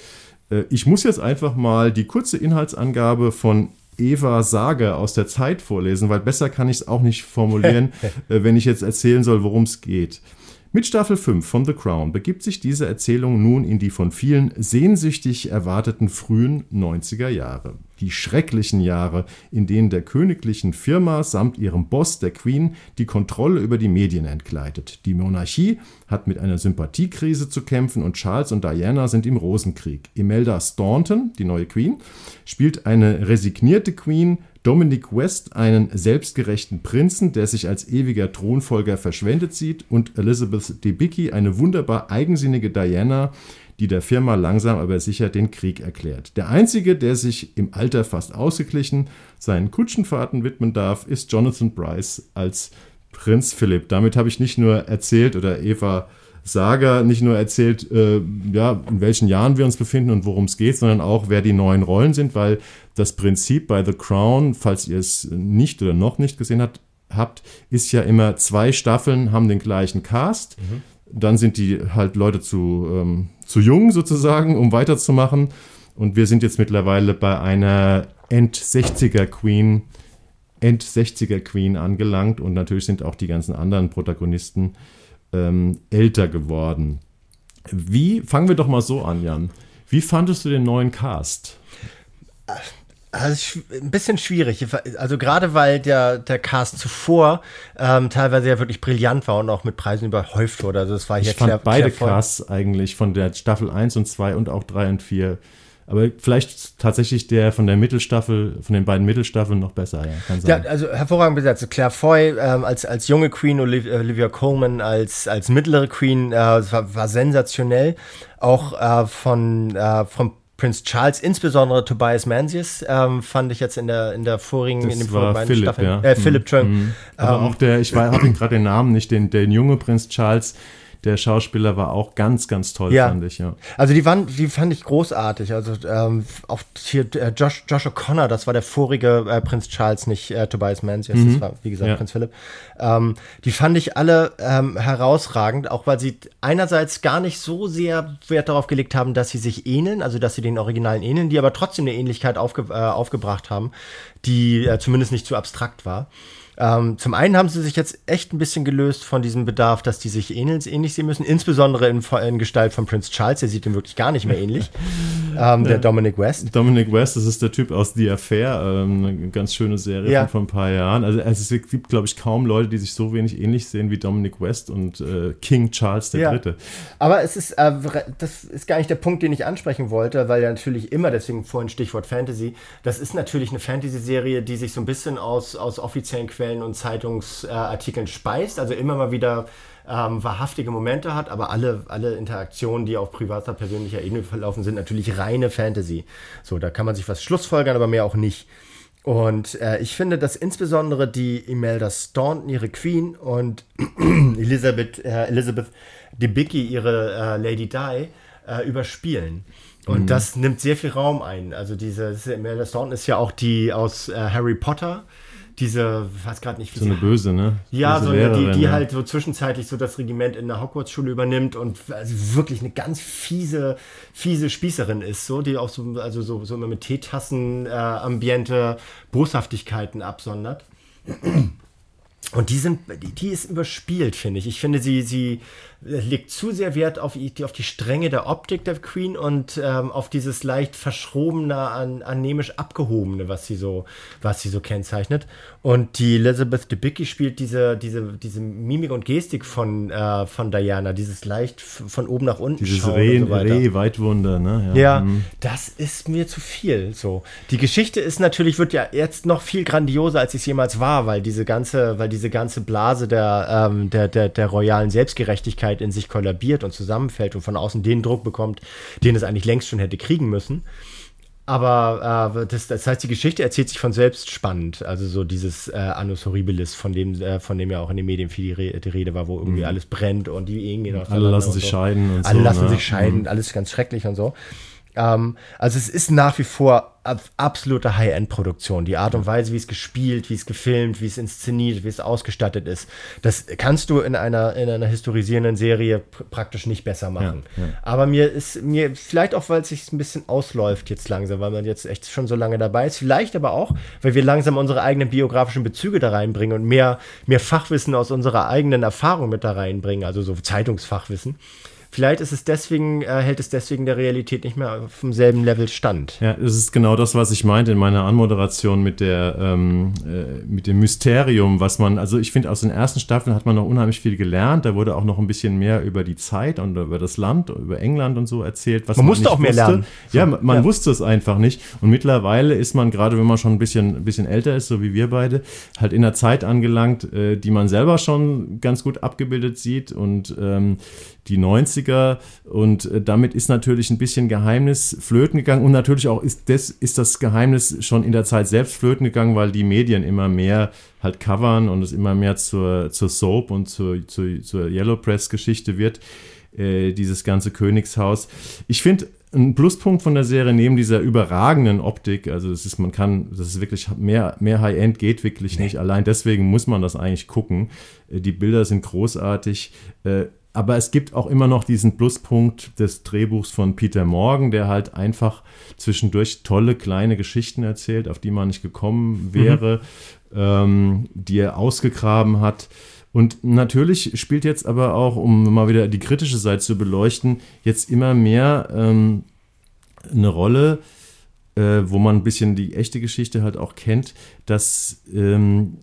äh, ich muss jetzt einfach mal die kurze Inhaltsangabe von Eva Sager aus der Zeit vorlesen, weil besser kann ich es auch nicht formulieren, äh, wenn ich jetzt erzählen soll, worum es geht. Mit Staffel 5 von The Crown begibt sich diese Erzählung nun in die von vielen sehnsüchtig erwarteten frühen 90er Jahre. Die schrecklichen Jahre, in denen der königlichen Firma samt ihrem Boss, der Queen, die Kontrolle über die Medien entgleitet. Die Monarchie hat mit einer Sympathiekrise zu kämpfen und Charles und Diana sind im Rosenkrieg. Imelda Staunton, die neue Queen, spielt eine resignierte Queen, Dominic West einen selbstgerechten Prinzen, der sich als ewiger Thronfolger verschwendet sieht, und Elizabeth Debicki eine wunderbar eigensinnige Diana, die der Firma langsam aber sicher den Krieg erklärt. Der einzige, der sich im Alter fast ausgeglichen seinen Kutschenfahrten widmen darf, ist Jonathan Bryce als Prinz Philipp. Damit habe ich nicht nur erzählt oder Eva Saga nicht nur erzählt, äh, ja, in welchen Jahren wir uns befinden und worum es geht, sondern auch, wer die neuen Rollen sind, weil das Prinzip bei The Crown, falls ihr es nicht oder noch nicht gesehen habt, habt ist ja immer zwei Staffeln haben den gleichen Cast. Mhm. Dann sind die halt Leute zu, ähm, zu jung sozusagen, um weiterzumachen. Und wir sind jetzt mittlerweile bei einer End-60er Queen, End-60er Queen angelangt. Und natürlich sind auch die ganzen anderen Protagonisten ähm, älter geworden. Wie, fangen wir doch mal so an, Jan. Wie fandest du den neuen Cast? Also ein bisschen schwierig. Also gerade weil der, der Cast zuvor ähm, teilweise ja wirklich brillant war und auch mit Preisen überhäuft wurde. Also das war hier ich fand beide Casts eigentlich von der Staffel 1 und 2 und auch 3 und 4 aber vielleicht tatsächlich der von der Mittelstaffel, von den beiden Mittelstaffeln noch besser, ja, kann sein. Ja, also hervorragend besetzt. Claire Foy ähm, als, als junge Queen, Olivia, Coleman als, als mittlere Queen, äh, war, war sensationell. Auch äh, von, äh, von Prince Charles, insbesondere Tobias Manzius, ähm, fand ich jetzt in der, in der vorigen, das in den vorigen beiden Staffeln. Ja. Äh, Philipp, mhm. mhm. Aber ähm, auch der, ich habe ihn gerade den Namen nicht, den, der junge Prinz Charles, der Schauspieler war auch ganz, ganz toll, ja. fand ich, ja. Also die waren, die fand ich großartig. Also ähm, auch hier äh, Josh, Josh O'Connor, das war der vorige äh, Prinz Charles, nicht äh, Tobias Menzies, mhm. das war, wie gesagt, ja. Prinz Philipp. Ähm, die fand ich alle ähm, herausragend, auch weil sie einerseits gar nicht so sehr Wert darauf gelegt haben, dass sie sich ähneln, also dass sie den Originalen ähneln, die aber trotzdem eine Ähnlichkeit aufge äh, aufgebracht haben, die äh, zumindest nicht zu abstrakt war. Ähm, zum einen haben sie sich jetzt echt ein bisschen gelöst von diesem Bedarf, dass die sich ähneln, ähnlich sehen müssen, insbesondere in, in Gestalt von Prince Charles, der sieht ihm wirklich gar nicht mehr ähnlich. ähm, der Dominic West. Dominic West, das ist der Typ aus The Affair, ähm, eine ganz schöne Serie ja. von vor ein paar Jahren. Also, also es gibt, glaube ich, kaum Leute, die sich so wenig ähnlich sehen wie Dominic West und äh, King Charles III. Ja. Aber es ist, äh, das ist gar nicht der Punkt, den ich ansprechen wollte, weil ja natürlich immer, deswegen vorhin Stichwort Fantasy, das ist natürlich eine Fantasy-Serie, die sich so ein bisschen aus, aus offiziellen Quellen Quellen und Zeitungsartikeln speist, also immer mal wieder ähm, wahrhaftige Momente hat, aber alle, alle Interaktionen, die auf privater, persönlicher Ebene verlaufen, sind natürlich reine Fantasy. So, da kann man sich was schlussfolgern, aber mehr auch nicht. Und äh, ich finde, dass insbesondere die Imelda Staunton, ihre Queen, und Elizabeth, äh, Elizabeth Debicki, ihre äh, Lady Di, äh, überspielen. Und mhm. das nimmt sehr viel Raum ein. Also diese, diese Imelda Staunton ist ja auch die aus äh, Harry Potter diese, ich weiß gerade nicht, wie So eine böse, ne? Ja, böse so eine, die, die ja. halt so zwischenzeitlich so das Regiment in der Hogwarts-Schule übernimmt und also wirklich eine ganz fiese, fiese Spießerin ist, so, die auch so, also so, so immer mit Teetassen-Ambiente äh, Boshaftigkeiten absondert. Und die sind, die, die ist überspielt, finde ich. Ich finde, sie, sie legt zu sehr Wert auf die, auf die Strenge der Optik der Queen und ähm, auf dieses leicht verschrobene, an, anemisch abgehobene, was sie so, was sie so kennzeichnet. Und die Elizabeth Debicki spielt diese, diese, diese Mimik und Gestik von, äh, von Diana, dieses leicht von oben nach unten Dieses Reh, so Reh Weitwunder, ne? Ja, ja mhm. das ist mir zu viel. So. Die Geschichte ist natürlich, wird ja jetzt noch viel grandioser, als es jemals war, weil diese ganze, weil diese ganze Blase der, ähm, der, der, der royalen Selbstgerechtigkeit Persönlichkeit in sich kollabiert und zusammenfällt und von außen den Druck bekommt, den es eigentlich längst schon hätte kriegen müssen. Aber äh, das, das, heißt, die Geschichte erzählt sich von selbst spannend. Also so dieses äh, Annus Horribilis, von dem, äh, von dem ja auch in den Medien viel die, Re die Rede war, wo irgendwie mhm. alles brennt und die gehen Alle lassen sich so. scheiden und Alle so, lassen ne? sich scheiden, mhm. alles ganz schrecklich und so. Ähm, also es ist nach wie vor absolute High-End-Produktion. Die Art und Weise, wie es gespielt, wie es gefilmt, wie es inszeniert, wie es ausgestattet ist, das kannst du in einer, in einer historisierenden Serie pr praktisch nicht besser machen. Ja, ja. Aber mir ist, mir, vielleicht auch, weil es sich ein bisschen ausläuft jetzt langsam, weil man jetzt echt schon so lange dabei ist, vielleicht aber auch, weil wir langsam unsere eigenen biografischen Bezüge da reinbringen und mehr, mehr Fachwissen aus unserer eigenen Erfahrung mit da reinbringen, also so Zeitungsfachwissen. Vielleicht ist es deswegen, äh, hält es deswegen der Realität nicht mehr auf demselben Level stand. Ja, es ist genau das, was ich meinte in meiner Anmoderation mit der, ähm, äh, mit dem Mysterium, was man, also ich finde, aus den ersten Staffeln hat man noch unheimlich viel gelernt. Da wurde auch noch ein bisschen mehr über die Zeit und über das Land, über England und so erzählt. man, man musste auch mehr wusste. lernen. Ja, man ja. wusste es einfach nicht. Und mittlerweile ist man, gerade wenn man schon ein bisschen, ein bisschen älter ist, so wie wir beide, halt in einer Zeit angelangt, äh, die man selber schon ganz gut abgebildet sieht und ähm, die 90er und äh, damit ist natürlich ein bisschen Geheimnis flöten gegangen und natürlich auch ist das, ist das Geheimnis schon in der Zeit selbst flöten gegangen, weil die Medien immer mehr halt covern und es immer mehr zur, zur Soap und zur, zur, zur Yellow Press Geschichte wird, äh, dieses ganze Königshaus. Ich finde, ein Pluspunkt von der Serie neben dieser überragenden Optik, also das ist, man kann, das ist wirklich mehr, mehr High-End geht wirklich nee. nicht. Allein deswegen muss man das eigentlich gucken. Äh, die Bilder sind großartig. Äh, aber es gibt auch immer noch diesen Pluspunkt des Drehbuchs von Peter Morgan, der halt einfach zwischendurch tolle kleine Geschichten erzählt, auf die man nicht gekommen wäre, mhm. ähm, die er ausgegraben hat. Und natürlich spielt jetzt aber auch, um mal wieder die kritische Seite zu beleuchten, jetzt immer mehr ähm, eine Rolle, äh, wo man ein bisschen die echte Geschichte halt auch kennt, dass ähm,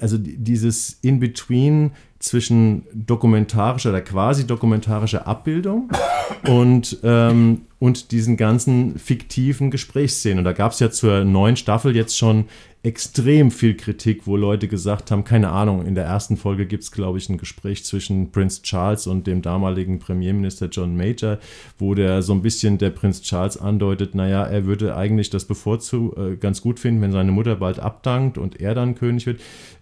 also dieses In-Between zwischen dokumentarischer oder quasi dokumentarischer Abbildung und, ähm, und diesen ganzen fiktiven Gesprächsszenen. Und da gab es ja zur neuen Staffel jetzt schon extrem viel Kritik, wo Leute gesagt haben, keine Ahnung, in der ersten Folge gibt es, glaube ich, ein Gespräch zwischen Prinz Charles und dem damaligen Premierminister John Major, wo der so ein bisschen der Prinz Charles andeutet, naja, er würde eigentlich das bevorzugt äh, ganz gut finden, wenn seine Mutter bald abdankt und er dann König wird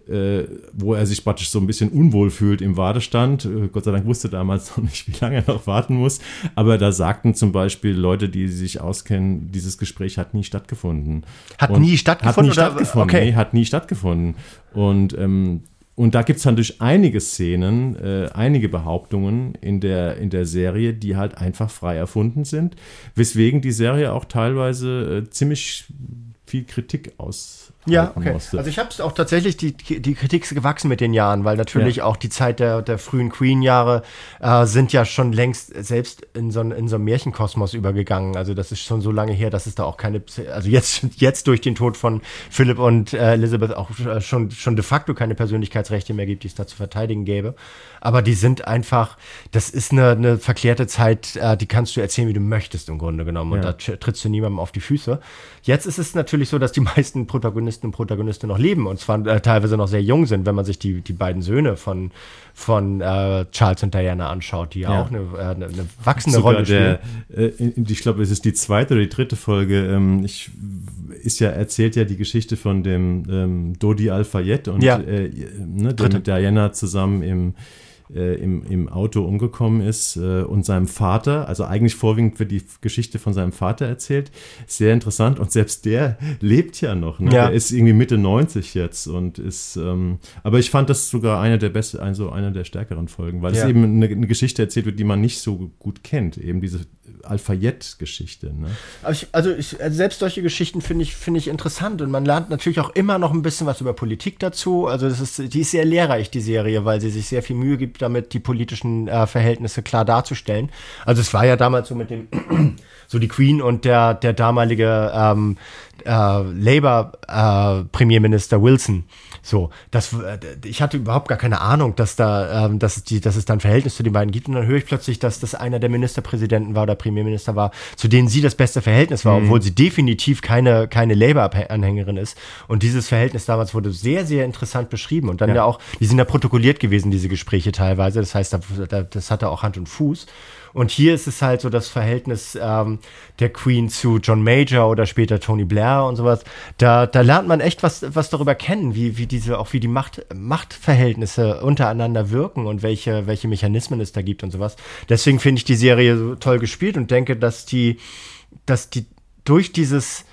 äh, wo er sich praktisch so ein bisschen unwohl fühlt im Wartestand. Äh, Gott sei Dank wusste damals noch nicht, wie lange er noch warten muss. Aber da sagten zum Beispiel Leute, die sich auskennen, dieses Gespräch hat nie stattgefunden. Hat Und nie stattgefunden? Hat nie stattgefunden. Okay. Nee, hat nie stattgefunden. Und ähm, und da gibt es dann durch einige Szenen, äh, einige Behauptungen in der, in der Serie, die halt einfach frei erfunden sind, weswegen die Serie auch teilweise äh, ziemlich viel Kritik aus, ja, okay. Musste. Also ich habe es auch tatsächlich, die, die Kritik ist gewachsen mit den Jahren, weil natürlich ja. auch die Zeit der, der frühen Queen-Jahre äh, sind ja schon längst selbst in so, in so einen Märchenkosmos übergegangen. Also das ist schon so lange her, dass es da auch keine, also jetzt, jetzt durch den Tod von Philipp und äh, Elizabeth auch äh, schon, schon de facto keine Persönlichkeitsrechte mehr gibt, die es da zu verteidigen gäbe. Aber die sind einfach, das ist eine, eine verklärte Zeit, äh, die kannst du erzählen, wie du möchtest im Grunde genommen. Und ja. da trittst du niemandem auf die Füße. Jetzt ist es natürlich so, dass die meisten Protagonisten Protagonisten und Protagonistinnen noch leben und zwar äh, teilweise noch sehr jung sind, wenn man sich die, die beiden Söhne von, von äh, Charles und Diana anschaut, die ja, ja. auch eine, äh, eine, eine wachsende Sogar Rolle spielen. Der, äh, ich glaube, es ist die zweite oder die dritte Folge. Ähm, ich, ist ja, erzählt ja die Geschichte von dem ähm, Dodi Al-Fayed und ja. äh, ne, der mit Diana zusammen im äh, im, im Auto umgekommen ist äh, und seinem Vater, also eigentlich vorwiegend wird die Geschichte von seinem Vater erzählt. Sehr interessant und selbst der lebt ja noch. Ne? Ja. Der ist irgendwie Mitte 90 jetzt und ist, ähm, aber ich fand das sogar eine der besten, also eine der stärkeren Folgen, weil ja. es eben eine, eine, Geschichte erzählt wird, die man nicht so gut kennt. Eben diese Alphayet-Geschichte. Ne? Ich, also, ich, also, selbst solche Geschichten finde ich, finde ich interessant und man lernt natürlich auch immer noch ein bisschen was über Politik dazu. Also das ist, die ist sehr lehrreich, die Serie, weil sie sich sehr viel Mühe gibt, damit die politischen äh, Verhältnisse klar darzustellen. Also es war ja damals so mit dem, so die Queen und der, der damalige ähm, äh, Labour-Premierminister äh, Wilson. So, das, äh, ich hatte überhaupt gar keine Ahnung, dass da, ähm, dass es die, dass es da ein Verhältnis zu den beiden gibt. Und dann höre ich plötzlich, dass das einer der Ministerpräsidenten war oder Premierminister war, zu denen sie das beste Verhältnis war, mhm. obwohl sie definitiv keine, keine Labour-Anhängerin ist. Und dieses Verhältnis damals wurde sehr, sehr interessant beschrieben. Und dann ja, ja auch, die sind ja protokolliert gewesen, diese Gespräche teilweise. Das heißt, das hatte auch Hand und Fuß. Und hier ist es halt so das Verhältnis ähm, der Queen zu John Major oder später Tony Blair und sowas, da, da lernt man echt was, was darüber kennen, wie, wie diese, auch wie die Macht, Machtverhältnisse untereinander wirken und welche, welche Mechanismen es da gibt und sowas. Deswegen finde ich die Serie so toll gespielt und denke, dass die, dass die durch dieses,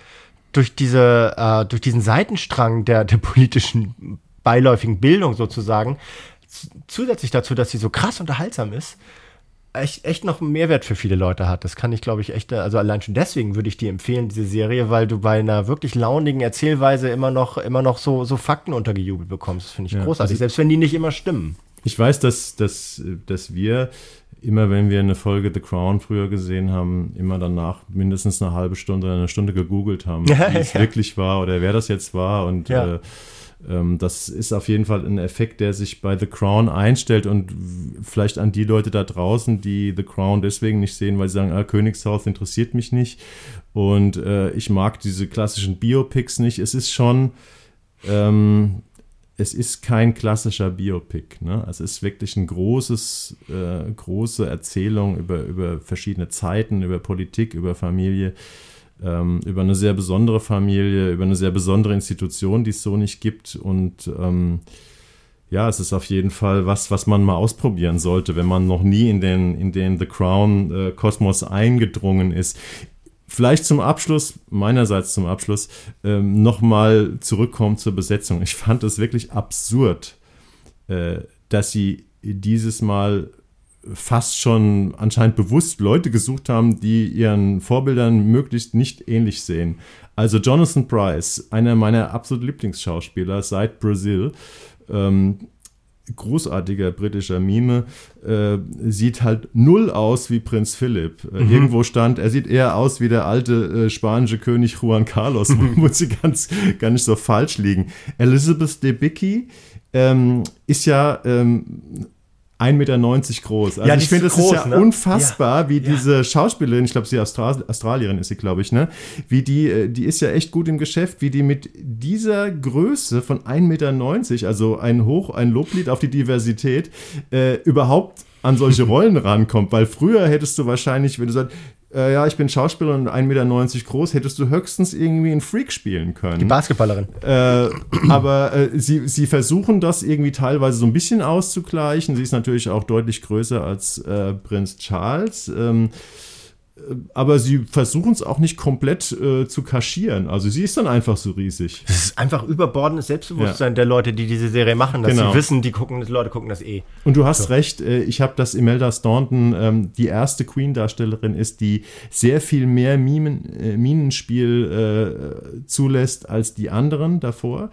durch diese, äh, durch diesen Seitenstrang der, der politischen beiläufigen Bildung sozusagen, zusätzlich dazu, dass sie so krass unterhaltsam ist, echt, echt noch einen Mehrwert für viele Leute hat. Das kann ich, glaube ich, echt, also allein schon deswegen würde ich dir empfehlen, diese Serie, weil du bei einer wirklich launigen Erzählweise immer noch, immer noch so, so Fakten untergejubelt bekommst. Das finde ich ja, großartig, also selbst wenn die nicht immer stimmen. Ich weiß, dass, dass, dass wir immer, wenn wir eine Folge The Crown früher gesehen haben, immer danach mindestens eine halbe Stunde oder eine Stunde gegoogelt haben, wie es wirklich war oder wer das jetzt war und ja. äh, das ist auf jeden Fall ein Effekt, der sich bei The Crown einstellt und vielleicht an die Leute da draußen, die The Crown deswegen nicht sehen, weil sie sagen, ah, Königshaus interessiert mich nicht und äh, ich mag diese klassischen Biopics nicht. Es ist schon, ähm, es ist kein klassischer Biopic. Ne? Also es ist wirklich eine äh, große Erzählung über, über verschiedene Zeiten, über Politik, über Familie ähm, über eine sehr besondere Familie, über eine sehr besondere Institution, die es so nicht gibt. Und ähm, ja, es ist auf jeden Fall was, was man mal ausprobieren sollte, wenn man noch nie in den, in den The Crown-Kosmos äh, eingedrungen ist. Vielleicht zum Abschluss, meinerseits zum Abschluss, ähm, nochmal zurückkommen zur Besetzung. Ich fand es wirklich absurd, äh, dass sie dieses Mal fast schon anscheinend bewusst Leute gesucht haben, die ihren Vorbildern möglichst nicht ähnlich sehen. Also Jonathan Price, einer meiner absoluten Lieblingsschauspieler seit Brasil, ähm, großartiger britischer Mime, äh, sieht halt null aus wie Prinz Philipp. Äh, mhm. Irgendwo stand, er sieht eher aus wie der alte äh, spanische König Juan Carlos, muss sie ganz, gar nicht so falsch liegen. Elizabeth Debicki ähm, ist ja ähm, 1,90 Meter groß. Also ja, ich finde, es ist ja ne? unfassbar, ja. wie ja. diese Schauspielerin, ich glaube, sie Austral Australierin ist sie, glaube ich, ne? Wie die, äh, die ist ja echt gut im Geschäft, wie die mit dieser Größe von 1,90 Meter, also ein Hoch, ein Loblied auf die Diversität, äh, überhaupt an solche Rollen rankommt. Weil früher hättest du wahrscheinlich, wenn du sagst, äh, ja, ich bin Schauspieler und 1,90 Meter groß, hättest du höchstens irgendwie einen Freak spielen können. Die Basketballerin. Äh, aber äh, sie, sie versuchen das irgendwie teilweise so ein bisschen auszugleichen. Sie ist natürlich auch deutlich größer als äh, Prinz Charles. Ähm, aber sie versuchen es auch nicht komplett äh, zu kaschieren. Also sie ist dann einfach so riesig. Das ist einfach überbordendes Selbstbewusstsein ja. der Leute, die diese Serie machen, dass genau. sie wissen, die gucken, die Leute gucken das eh. Und du hast so. recht, äh, ich habe das Imelda Staunton, ähm, die erste Queen-Darstellerin ist, die sehr viel mehr Mimen, äh, Minenspiel äh, zulässt als die anderen davor.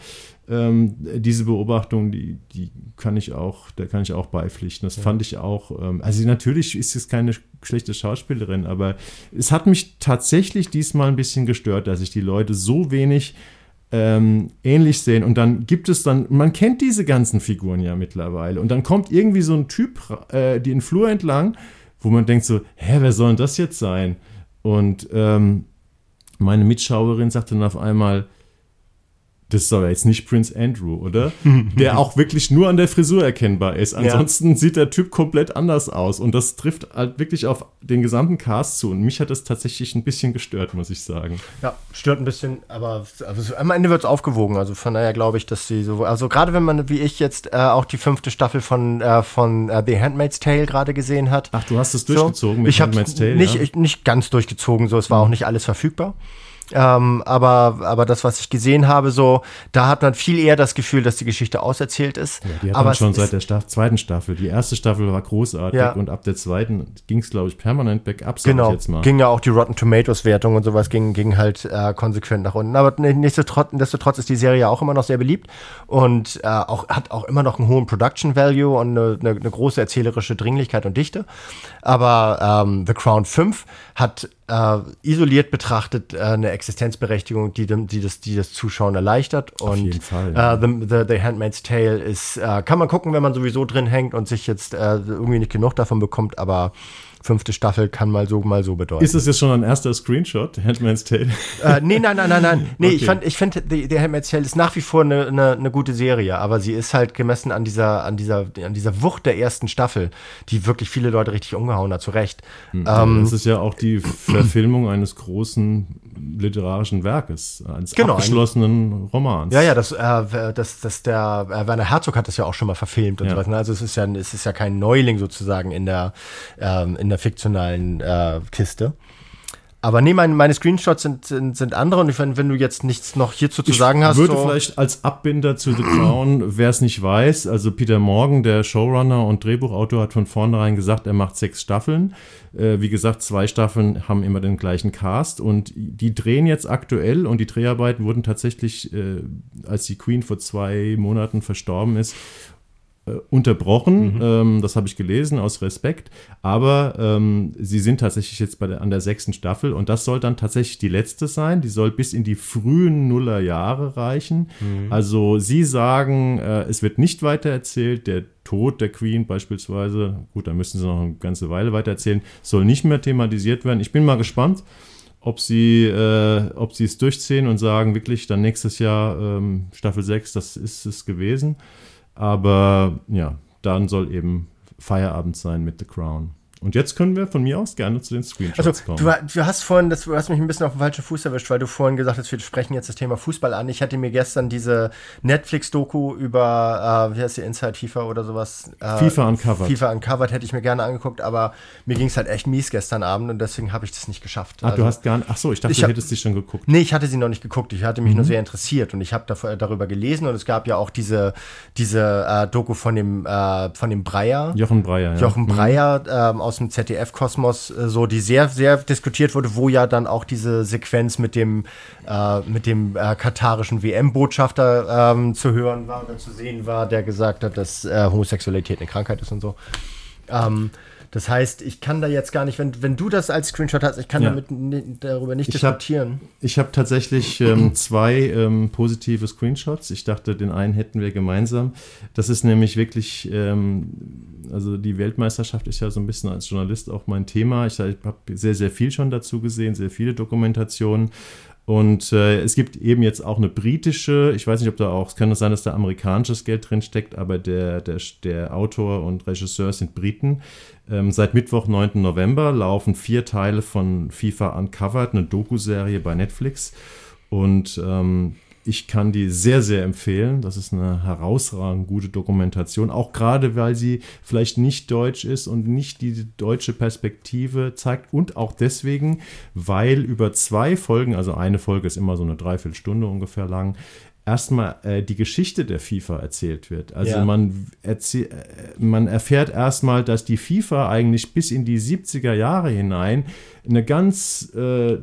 Ähm, diese Beobachtung, die, die kann ich auch, der kann ich auch beipflichten. Das ja. fand ich auch. Ähm, also natürlich ist es keine schlechte Schauspielerin, aber es hat mich tatsächlich diesmal ein bisschen gestört, dass ich die Leute so wenig ähm, ähnlich sehen. Und dann gibt es dann, man kennt diese ganzen Figuren ja mittlerweile. Und dann kommt irgendwie so ein Typ äh, den Flur entlang, wo man denkt so, hä, wer soll denn das jetzt sein? Und ähm, meine Mitschauerin sagte dann auf einmal, das ist aber jetzt nicht Prince Andrew, oder? der auch wirklich nur an der Frisur erkennbar ist. Ansonsten ja. sieht der Typ komplett anders aus. Und das trifft halt wirklich auf den gesamten Cast zu. Und mich hat das tatsächlich ein bisschen gestört, muss ich sagen. Ja, stört ein bisschen, aber also am Ende wird es aufgewogen. Also von daher glaube ich, dass sie so. Also gerade wenn man, wie ich jetzt, äh, auch die fünfte Staffel von, äh, von äh, The Handmaid's Tale gerade gesehen hat. Ach, du hast es durchgezogen so, mit ich Handmaid's Tale? Nicht, ja? ich, nicht ganz durchgezogen, so. Es war auch nicht alles verfügbar. Ähm, aber, aber das, was ich gesehen habe, so, da hat man viel eher das Gefühl, dass die Geschichte auserzählt ist. Ja, die hat aber man schon seit der Staff zweiten Staffel. Die erste Staffel war großartig ja. und ab der zweiten ging es, glaube ich, permanent bergab, sag genau. ich jetzt mal. Ging ja auch die Rotten Tomatoes Wertung und sowas ging, ging halt äh, konsequent nach unten. Aber nichtsdestotrotz, nichtsdestotrotz ist die Serie ja auch immer noch sehr beliebt und äh, auch, hat auch immer noch einen hohen Production Value und eine, eine, eine große erzählerische Dringlichkeit und Dichte. Aber ähm, The Crown 5 hat äh, isoliert betrachtet äh, eine Existenzberechtigung, die, dem, die, das, die das Zuschauen erleichtert. Auf und jeden Fall, ja. äh, the, the, the, Handmaid's Tale ist, äh, kann man gucken, wenn man sowieso drin hängt und sich jetzt äh, irgendwie nicht genug davon bekommt, aber fünfte Staffel kann mal so, mal so bedeuten. Ist das jetzt schon ein erster Screenshot, Handmaid's Tale? Äh, nee, nein, nein, nein, nein. Nee, okay. ich, fand, ich finde, der Handmaid's Tale ist nach wie vor eine, eine, eine, gute Serie, aber sie ist halt gemessen an dieser, an, dieser, an dieser Wucht der ersten Staffel, die wirklich viele Leute richtig umgehauen hat, zu Recht. Mhm. Ähm, das ist ja auch die Verfilmung eines großen literarischen Werkes, eines genau, abgeschlossenen Romans. Ja, ja, das, äh, das, das der äh, Werner Herzog hat das ja auch schon mal verfilmt und ja. so weiter. Ne? Also es ist ja, es ist ja kein Neuling sozusagen in der, ähm, in der fiktionalen äh, Kiste. Aber nee, mein, meine Screenshots sind, sind, sind andere und wenn, wenn du jetzt nichts noch hierzu zu ich sagen hast. Ich würde so vielleicht als Abbinder zu The Crown, wer es nicht weiß, also Peter Morgan, der Showrunner und Drehbuchautor, hat von vornherein gesagt, er macht sechs Staffeln. Äh, wie gesagt, zwei Staffeln haben immer den gleichen Cast und die drehen jetzt aktuell und die Dreharbeiten wurden tatsächlich, äh, als die Queen vor zwei Monaten verstorben ist, unterbrochen. Mhm. Ähm, das habe ich gelesen aus Respekt. Aber ähm, sie sind tatsächlich jetzt bei der, an der sechsten Staffel und das soll dann tatsächlich die letzte sein. Die soll bis in die frühen Nullerjahre reichen. Mhm. Also sie sagen, äh, es wird nicht weiter erzählt. Der Tod der Queen beispielsweise, gut, da müssen sie noch eine ganze Weile weiter erzählen, soll nicht mehr thematisiert werden. Ich bin mal gespannt ob sie äh, ob sie es durchziehen und sagen, wirklich dann nächstes Jahr ähm, Staffel 6, das ist es gewesen. Aber ja, dann soll eben Feierabend sein mit The Crown. Und jetzt können wir von mir aus gerne zu den Screenshots also, kommen. Du, du, hast vorhin, das, du hast mich ein bisschen auf den falschen Fuß erwischt, weil du vorhin gesagt hast, wir sprechen jetzt das Thema Fußball an. Ich hatte mir gestern diese Netflix-Doku über, äh, wie heißt die, Inside FIFA oder sowas? Äh, FIFA Uncovered. FIFA Uncovered hätte ich mir gerne angeguckt, aber mir ging es halt echt mies gestern Abend und deswegen habe ich das nicht geschafft. Ach, also, du hast gar nicht, ach so, ich dachte, ich hab, du hättest sie schon geguckt. Nee, ich hatte sie noch nicht geguckt. Ich hatte mich mhm. nur sehr interessiert und ich habe darüber gelesen und es gab ja auch diese, diese äh, Doku von dem, äh, von dem Breyer. Jochen Breyer, ja. Jochen Breyer mhm. Aus dem ZDF-Kosmos Kosmos äh, so, die sehr, sehr diskutiert wurde, wo ja dann auch diese Sequenz mit dem, äh, mit dem äh, katarischen WM-Botschafter ähm, zu hören war oder zu sehen war, der gesagt hat, dass äh, Homosexualität eine Krankheit ist und so. Ähm, das heißt, ich kann da jetzt gar nicht, wenn, wenn du das als Screenshot hast, ich kann ja. damit, darüber nicht ich diskutieren. Hab, ich habe tatsächlich ähm, zwei ähm, positive Screenshots. Ich dachte, den einen hätten wir gemeinsam. Das ist nämlich wirklich, ähm, also die Weltmeisterschaft ist ja so ein bisschen als Journalist auch mein Thema. Ich, ich habe sehr, sehr viel schon dazu gesehen, sehr viele Dokumentationen. Und äh, es gibt eben jetzt auch eine britische, ich weiß nicht, ob da auch, es kann sein, dass da amerikanisches Geld drin steckt, aber der, der, der Autor und Regisseur sind Briten. Ähm, seit Mittwoch, 9. November, laufen vier Teile von FIFA Uncovered, eine Doku-Serie bei Netflix. Und ähm, ich kann die sehr, sehr empfehlen. Das ist eine herausragend gute Dokumentation, auch gerade weil sie vielleicht nicht deutsch ist und nicht die deutsche Perspektive zeigt und auch deswegen, weil über zwei Folgen, also eine Folge ist immer so eine Dreiviertelstunde ungefähr lang, erstmal äh, die Geschichte der FIFA erzählt wird. Also ja. man, erzähl, äh, man erfährt erstmal, dass die FIFA eigentlich bis in die 70er Jahre hinein eine ganz äh, äh,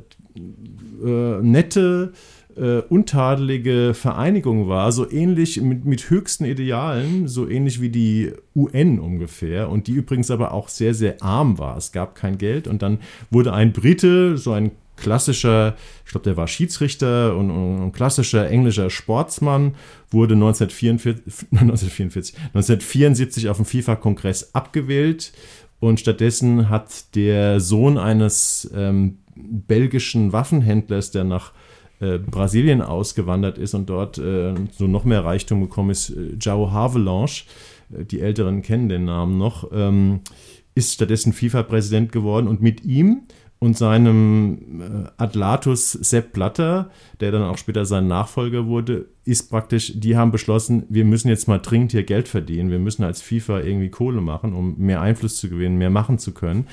nette äh, untadelige Vereinigung war, so ähnlich mit, mit höchsten Idealen, so ähnlich wie die UN ungefähr und die übrigens aber auch sehr, sehr arm war. Es gab kein Geld und dann wurde ein Brite, so ein klassischer, ich glaube, der war Schiedsrichter und, und, und, klassischer englischer Sportsmann, wurde 1944, 1944, 1974 auf dem FIFA-Kongress abgewählt und stattdessen hat der Sohn eines ähm, belgischen Waffenhändlers, der nach äh, Brasilien ausgewandert ist und dort äh, so noch mehr Reichtum gekommen ist, äh, João Havelange, äh, die Älteren kennen den Namen noch, ähm, ist stattdessen FIFA-Präsident geworden und mit ihm und seinem äh, Atlatus Sepp Blatter, der dann auch später sein Nachfolger wurde, ist praktisch, die haben beschlossen, wir müssen jetzt mal dringend hier Geld verdienen. Wir müssen als FIFA irgendwie Kohle machen, um mehr Einfluss zu gewinnen, mehr machen zu können.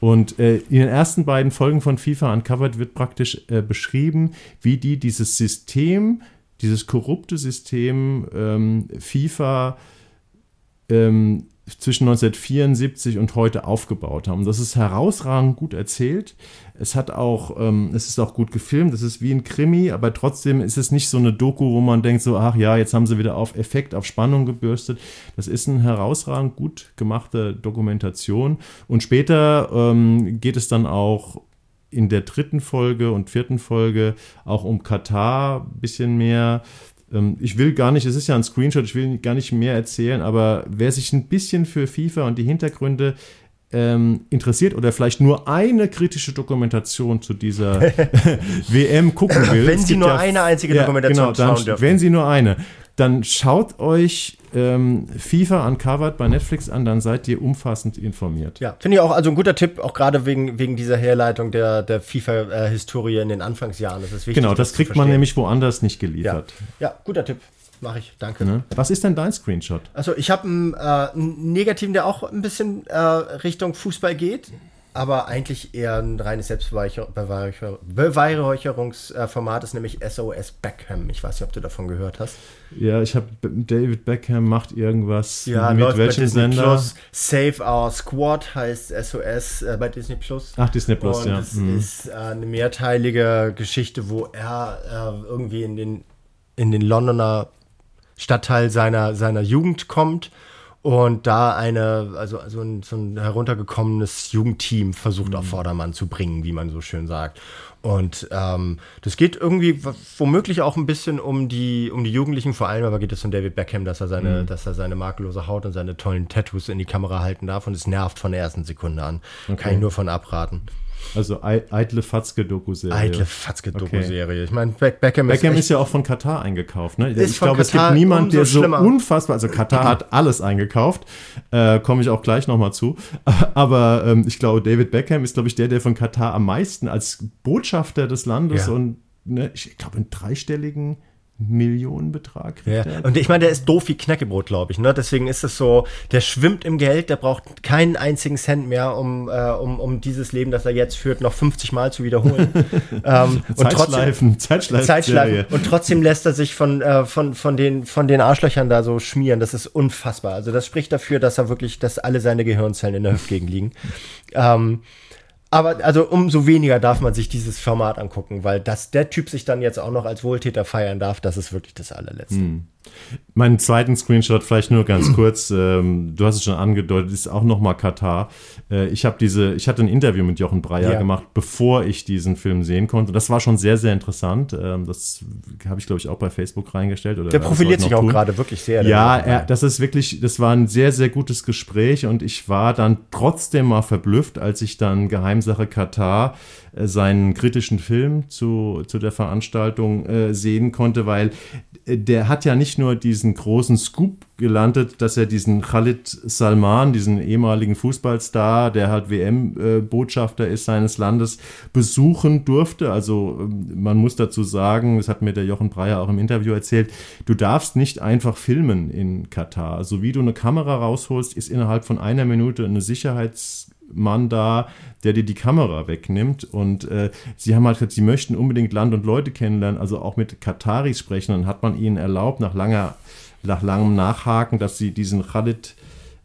Und äh, in den ersten beiden Folgen von FIFA Uncovered wird praktisch äh, beschrieben, wie die dieses System, dieses korrupte System ähm, FIFA ähm, zwischen 1974 und heute aufgebaut haben. Das ist herausragend gut erzählt. Es hat auch, ähm, es ist auch gut gefilmt. Es ist wie ein Krimi, aber trotzdem ist es nicht so eine Doku, wo man denkt so, ach ja, jetzt haben sie wieder auf Effekt, auf Spannung gebürstet. Das ist eine herausragend gut gemachte Dokumentation. Und später ähm, geht es dann auch in der dritten Folge und vierten Folge auch um Katar ein bisschen mehr. Ähm, ich will gar nicht, es ist ja ein Screenshot, ich will gar nicht mehr erzählen, aber wer sich ein bisschen für FIFA und die Hintergründe ähm, interessiert oder vielleicht nur eine kritische Dokumentation zu dieser WM gucken will. Wenn Sie nur ja, eine einzige Dokumentation ja, genau, dann, schauen dürfen. Wenn Sie nur eine, dann schaut euch ähm, FIFA Uncovered bei Netflix an, dann seid ihr umfassend informiert. Ja, finde ich auch, also ein guter Tipp, auch gerade wegen, wegen dieser Herleitung der, der FIFA-Historie in den Anfangsjahren. Das ist wichtig. Genau, das kriegt man nämlich woanders nicht geliefert. Ja, ja guter Tipp. Mache ich, danke. Ne? Was ist denn dein Screenshot? Also ich habe einen, äh, einen negativen, der auch ein bisschen äh, Richtung Fußball geht aber eigentlich eher ein reines Selbstbeweihräucherungsformat ist, nämlich SOS Beckham. Ich weiß nicht, ob du davon gehört hast. Ja, ich habe David Beckham macht irgendwas ja, mit welchem Sender? Plus. Save Our Squad heißt SOS äh, bei Disney Plus. Ach, Disney Plus, Und ja. Es mhm. ist äh, eine mehrteilige Geschichte, wo er äh, irgendwie in den, in den Londoner Stadtteil seiner, seiner Jugend kommt und da eine, also, also ein, so ein heruntergekommenes Jugendteam versucht auf mhm. Vordermann zu bringen, wie man so schön sagt. Und ähm, das geht irgendwie womöglich auch ein bisschen um die, um die Jugendlichen, vor allem aber geht es um David Beckham, dass er seine, mhm. dass er seine makellose Haut und seine tollen Tattoos in die Kamera halten darf und es nervt von der ersten Sekunde an. Okay. Kann ich nur von abraten. Also Eitle Fatzke-Doku-Serie. Eitle Fatzke-Doku-Serie. Okay. Ich meine, Beckham, Beckham ist, ist, ja auch von Katar eingekauft. Ne? Ich glaube, es gibt niemanden, der so schlimmer. unfassbar, also Katar hat alles eingekauft, äh, komme ich auch gleich nochmal zu. Aber ähm, ich glaube, David Beckham ist, glaube ich, der, der von Katar am meisten als Botschafter des Landes ja. und ne, ich glaube, in dreistelligen Millionenbetrag ja. Und ich meine, der ist doof wie Knäckebrot, glaube ich. Ne? Deswegen ist es so, der schwimmt im Geld, der braucht keinen einzigen Cent mehr, um, äh, um, um dieses Leben, das er jetzt führt, noch 50 Mal zu wiederholen. ähm, und trotzdem, Zeitschleifen, Zeitschleifen. Und trotzdem lässt er sich von, äh, von, von, den, von den Arschlöchern da so schmieren. Das ist unfassbar. Also das spricht dafür, dass er wirklich, dass alle seine Gehirnzellen in der Hüftgegend liegen. ähm, aber also umso weniger darf man sich dieses Format angucken, weil dass der Typ sich dann jetzt auch noch als Wohltäter feiern darf, das ist wirklich das allerletzte. Hm. Meinen zweiten Screenshot vielleicht nur ganz kurz. Ähm, du hast es schon angedeutet, ist auch noch mal Katar. Äh, ich habe diese, ich hatte ein Interview mit Jochen Breyer ja. gemacht, bevor ich diesen Film sehen konnte. Das war schon sehr, sehr interessant. Ähm, das habe ich glaube ich auch bei Facebook reingestellt. Oder der profiliert sich auch gerade wirklich sehr. Ja, er, das ist wirklich, das war ein sehr, sehr gutes Gespräch und ich war dann trotzdem mal verblüfft, als ich dann Geheimsache Katar äh, seinen kritischen Film zu, zu der Veranstaltung äh, sehen konnte, weil der hat ja nicht nur diesen großen Scoop gelandet, dass er diesen Khalid Salman, diesen ehemaligen Fußballstar, der halt WM-Botschafter ist seines Landes, besuchen durfte. Also ähm, man muss dazu sagen, das hat mir der Jochen Breyer auch im Interview erzählt, du darfst nicht einfach filmen in Katar. So also wie du eine Kamera rausholst, ist innerhalb von einer Minute eine Sicherheits Mann da, der dir die Kamera wegnimmt. Und äh, sie haben halt gesagt, sie möchten unbedingt Land und Leute kennenlernen, also auch mit Kataris sprechen. Dann hat man ihnen erlaubt, nach, langer, nach langem Nachhaken, dass sie diesen Khalid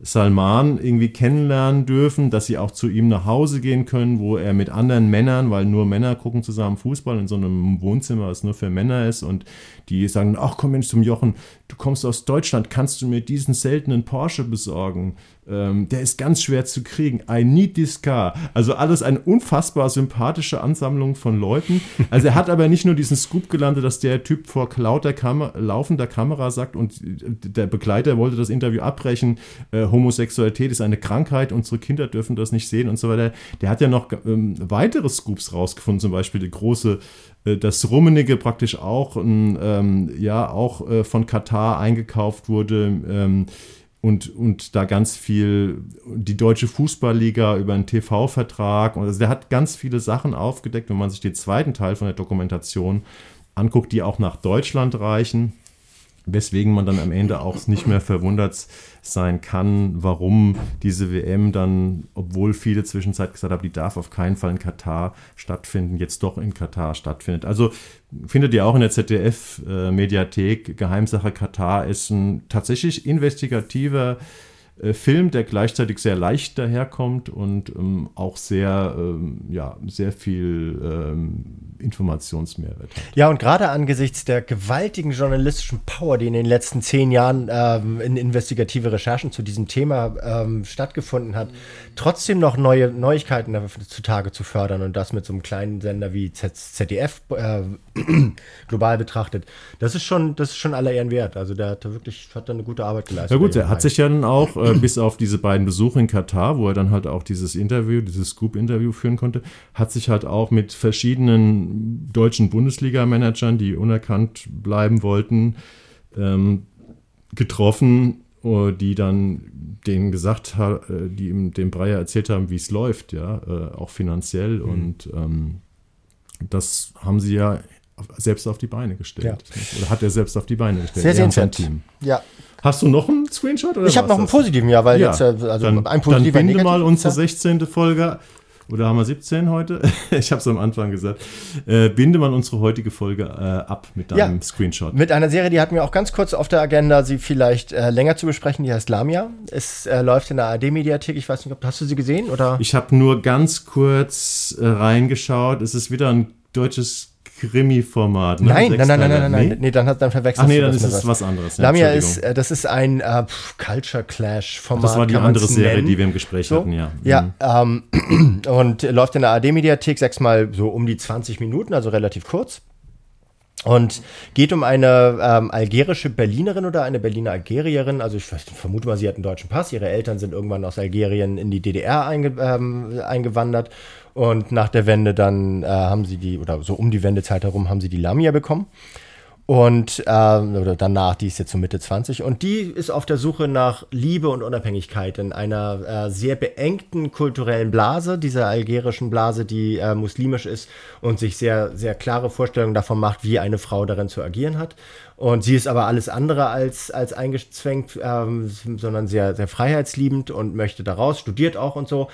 Salman irgendwie kennenlernen dürfen, dass sie auch zu ihm nach Hause gehen können, wo er mit anderen Männern, weil nur Männer gucken zusammen Fußball in so einem Wohnzimmer, das nur für Männer ist und die sagen, ach komm Mensch zum Jochen, du kommst aus Deutschland, kannst du mir diesen seltenen Porsche besorgen? Ähm, der ist ganz schwer zu kriegen. I need this car. Also alles eine unfassbar sympathische Ansammlung von Leuten. Also er hat aber nicht nur diesen Scoop gelandet, dass der Typ vor lauter Kam laufender Kamera sagt und der Begleiter wollte das Interview abbrechen. Äh, Homosexualität ist eine Krankheit, unsere Kinder dürfen das nicht sehen und so weiter. Der hat ja noch ähm, weitere Scoops rausgefunden, zum Beispiel die große dass Rummenigge praktisch auch, ähm, ja, auch äh, von Katar eingekauft wurde ähm, und, und da ganz viel die deutsche Fußballliga über einen TV-Vertrag. Also der hat ganz viele Sachen aufgedeckt, wenn man sich den zweiten Teil von der Dokumentation anguckt, die auch nach Deutschland reichen. Weswegen man dann am Ende auch nicht mehr verwundert sein kann, warum diese WM dann, obwohl viele zwischenzeit gesagt haben, die darf auf keinen Fall in Katar stattfinden, jetzt doch in Katar stattfindet. Also findet ihr auch in der ZDF-Mediathek. Äh, Geheimsache Katar ist ein tatsächlich investigativer äh, Film, der gleichzeitig sehr leicht daherkommt und ähm, auch sehr, ähm, ja, sehr viel ähm, Informationsmehrwert hat. Ja, und gerade angesichts der gewaltigen journalistischen Power, die in den letzten zehn Jahren ähm, in investigative Recherchen zu diesem Thema ähm, stattgefunden hat, trotzdem noch neue Neuigkeiten zutage zu fördern und das mit so einem kleinen Sender wie Z ZDF äh, global betrachtet. Das ist schon, das ist schon aller Ehren wert. Also der hat da wirklich, hat da eine gute Arbeit geleistet. Na gut, er hat sich ja dann auch, äh, bis auf diese beiden Besuche in Katar, wo er dann halt auch dieses Interview, dieses Scoop-Interview führen konnte, hat sich halt auch mit verschiedenen deutschen Bundesliga-Managern, die unerkannt bleiben wollten, ähm, getroffen, äh, die dann denen gesagt haben, äh, die ihm dem Breyer erzählt haben, wie es läuft, ja, äh, auch finanziell. Mhm. Und ähm, das haben sie ja selbst auf die Beine gestellt. Ja. Oder hat er selbst auf die Beine gestellt? Sehr sehenswert. Ja. Hast du noch einen Screenshot? Ich habe noch einen positiven, ja, weil ja, jetzt also dann, ein positiver Dann binde mal unsere 16. Folge oder haben wir 17 heute? ich habe es am Anfang gesagt. Äh, binde mal unsere heutige Folge äh, ab mit deinem ja, Screenshot. Mit einer Serie, die hatten wir auch ganz kurz auf der Agenda, sie vielleicht äh, länger zu besprechen. Die heißt Lamia. Es äh, läuft in der ARD-Mediathek. Ich weiß nicht, ob hast du sie gesehen oder? Ich habe nur ganz kurz äh, reingeschaut. Es ist wieder ein deutsches Krimi-Format. Ne? Nein, nein, nein, nein, nein, nein, nee? nee, dann, dann verwechselst Ach nee, dann ist es was anderes. Ja, Lamia ist, äh, das ist ein äh, Culture Clash-Format. Das war die andere Serie, nennen. die wir im Gespräch so? hatten, ja. Ja, mhm. ähm, und läuft in der AD-Mediathek sechsmal so um die 20 Minuten, also relativ kurz. Und geht um eine ähm, algerische Berlinerin oder eine Berliner Algerierin. Also ich vermute mal, sie hat einen deutschen Pass. Ihre Eltern sind irgendwann aus Algerien in die DDR einge ähm, eingewandert. Und nach der Wende dann äh, haben sie die, oder so um die Wendezeit herum haben sie die Lamia bekommen. Und äh, oder danach, die ist jetzt so Mitte 20 und die ist auf der Suche nach Liebe und Unabhängigkeit in einer äh, sehr beengten kulturellen Blase, dieser algerischen Blase, die äh, muslimisch ist und sich sehr, sehr klare Vorstellungen davon macht, wie eine Frau darin zu agieren hat. Und sie ist aber alles andere als, als eingezwängt, ähm, sondern sehr, sehr freiheitsliebend und möchte daraus, studiert auch und so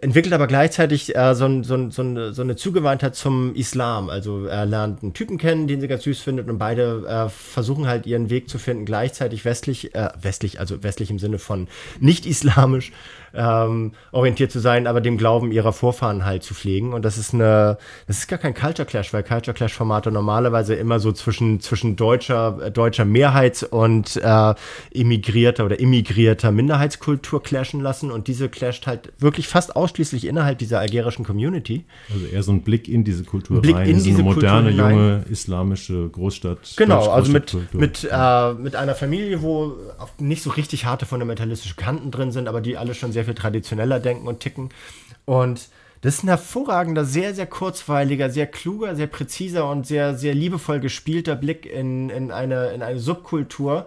entwickelt aber gleichzeitig äh, so, so, so, eine, so eine Zugewandtheit zum Islam. Also er lernt einen Typen kennen, den sie ganz süß findet und beide äh, versuchen halt ihren Weg zu finden, gleichzeitig westlich, äh, westlich, also westlich im Sinne von nicht islamisch ähm, orientiert zu sein, aber dem Glauben ihrer Vorfahren halt zu pflegen. Und das ist eine, das ist gar kein Culture Clash, weil Culture Clash Formate normalerweise immer so zwischen, zwischen deutscher, äh, deutscher Mehrheits- und äh, immigrierter oder immigrierter Minderheitskultur clashen lassen. Und diese clasht halt wirklich fast ausschließlich innerhalb dieser algerischen Community. Also eher so ein Blick in diese Kultur Blick rein, in diese eine moderne, junge, islamische Großstadt. Genau, also mit, mit, äh, mit einer Familie, wo nicht so richtig harte fundamentalistische Kanten drin sind, aber die alle schon sehr sehr viel traditioneller denken und ticken. Und das ist ein hervorragender, sehr, sehr kurzweiliger, sehr kluger, sehr präziser und sehr, sehr liebevoll gespielter Blick in, in, eine, in eine Subkultur,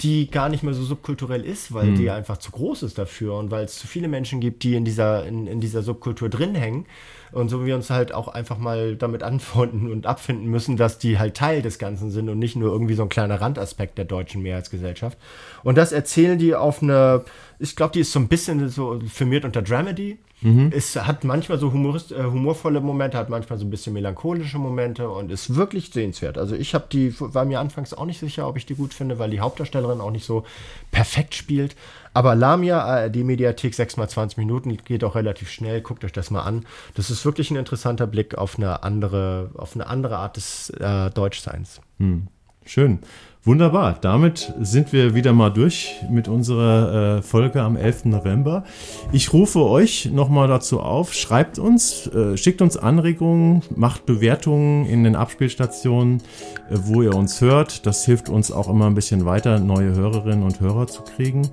die gar nicht mehr so subkulturell ist, weil mhm. die einfach zu groß ist dafür und weil es zu viele Menschen gibt, die in dieser, in, in dieser Subkultur drin hängen. Und so wie wir uns halt auch einfach mal damit anfreunden und abfinden müssen, dass die halt Teil des Ganzen sind und nicht nur irgendwie so ein kleiner Randaspekt der deutschen Mehrheitsgesellschaft. Und das erzählen die auf eine, ich glaube, die ist so ein bisschen so firmiert unter Dramedy. Mhm. Es hat manchmal so humorist, äh, humorvolle Momente, hat manchmal so ein bisschen melancholische Momente und ist wirklich sehenswert. Also ich habe die, war mir anfangs auch nicht sicher, ob ich die gut finde, weil die Hauptdarstellerin auch nicht so perfekt spielt. Aber Lamia, die Mediathek, 6 mal 20 Minuten, geht auch relativ schnell. Guckt euch das mal an. Das ist wirklich ein interessanter Blick auf eine andere, auf eine andere Art des äh, Deutschseins. Hm. Schön. Wunderbar. Damit sind wir wieder mal durch mit unserer äh, Folge am 11. November. Ich rufe euch nochmal dazu auf. Schreibt uns, äh, schickt uns Anregungen, macht Bewertungen in den Abspielstationen, äh, wo ihr uns hört. Das hilft uns auch immer ein bisschen weiter, neue Hörerinnen und Hörer zu kriegen.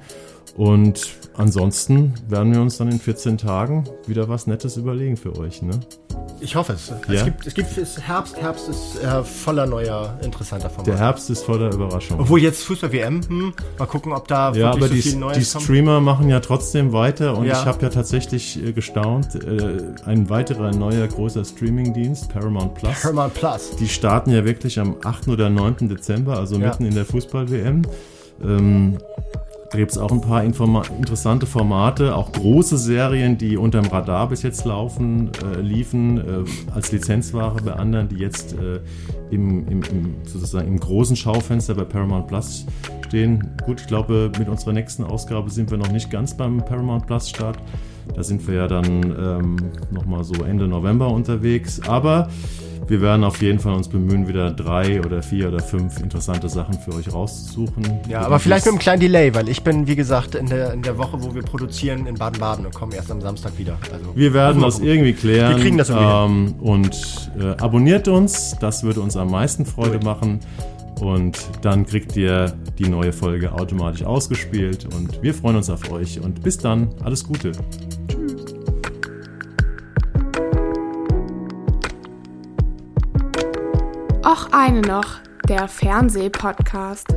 Und ansonsten werden wir uns dann in 14 Tagen wieder was Nettes überlegen für euch. Ne? Ich hoffe es. Ja? Es gibt, es gibt es Herbst, Herbst ist äh, voller neuer, interessanter Formate. Der Herbst ist voller Überraschungen. Obwohl jetzt Fußball-WM, hm, mal gucken, ob da ja, aber so die, viel Neues die Streamer kommt. machen ja trotzdem weiter und ja. ich habe ja tatsächlich äh, gestaunt, äh, ein weiterer neuer großer Streaming-Dienst, Paramount Plus. Paramount Plus. Die starten ja wirklich am 8. oder 9. Dezember, also ja. mitten in der Fußball-WM. Ähm, da gibt es auch ein paar Informa interessante Formate, auch große Serien, die unterm Radar bis jetzt laufen, äh, liefen, äh, als Lizenzware bei anderen, die jetzt äh, im, im, im, sozusagen im großen Schaufenster bei Paramount Plus stehen. Gut, ich glaube, mit unserer nächsten Ausgabe sind wir noch nicht ganz beim Paramount Plus Start. Da sind wir ja dann ähm, nochmal so Ende November unterwegs. Aber wir werden auf jeden Fall uns bemühen, wieder drei oder vier oder fünf interessante Sachen für euch rauszusuchen. Ja, aber vielleicht mit einem kleinen Delay, weil ich bin, wie gesagt, in der, in der Woche, wo wir produzieren, in Baden-Baden und komme erst am Samstag wieder. Also, wir werden das irgendwie klären. Wir kriegen das irgendwie ähm, Und äh, abonniert uns, das würde uns am meisten Freude Gut. machen. Und dann kriegt ihr die neue Folge automatisch ausgespielt. Und wir freuen uns auf euch. Und bis dann, alles Gute. Och eine noch, der Fernsehpodcast.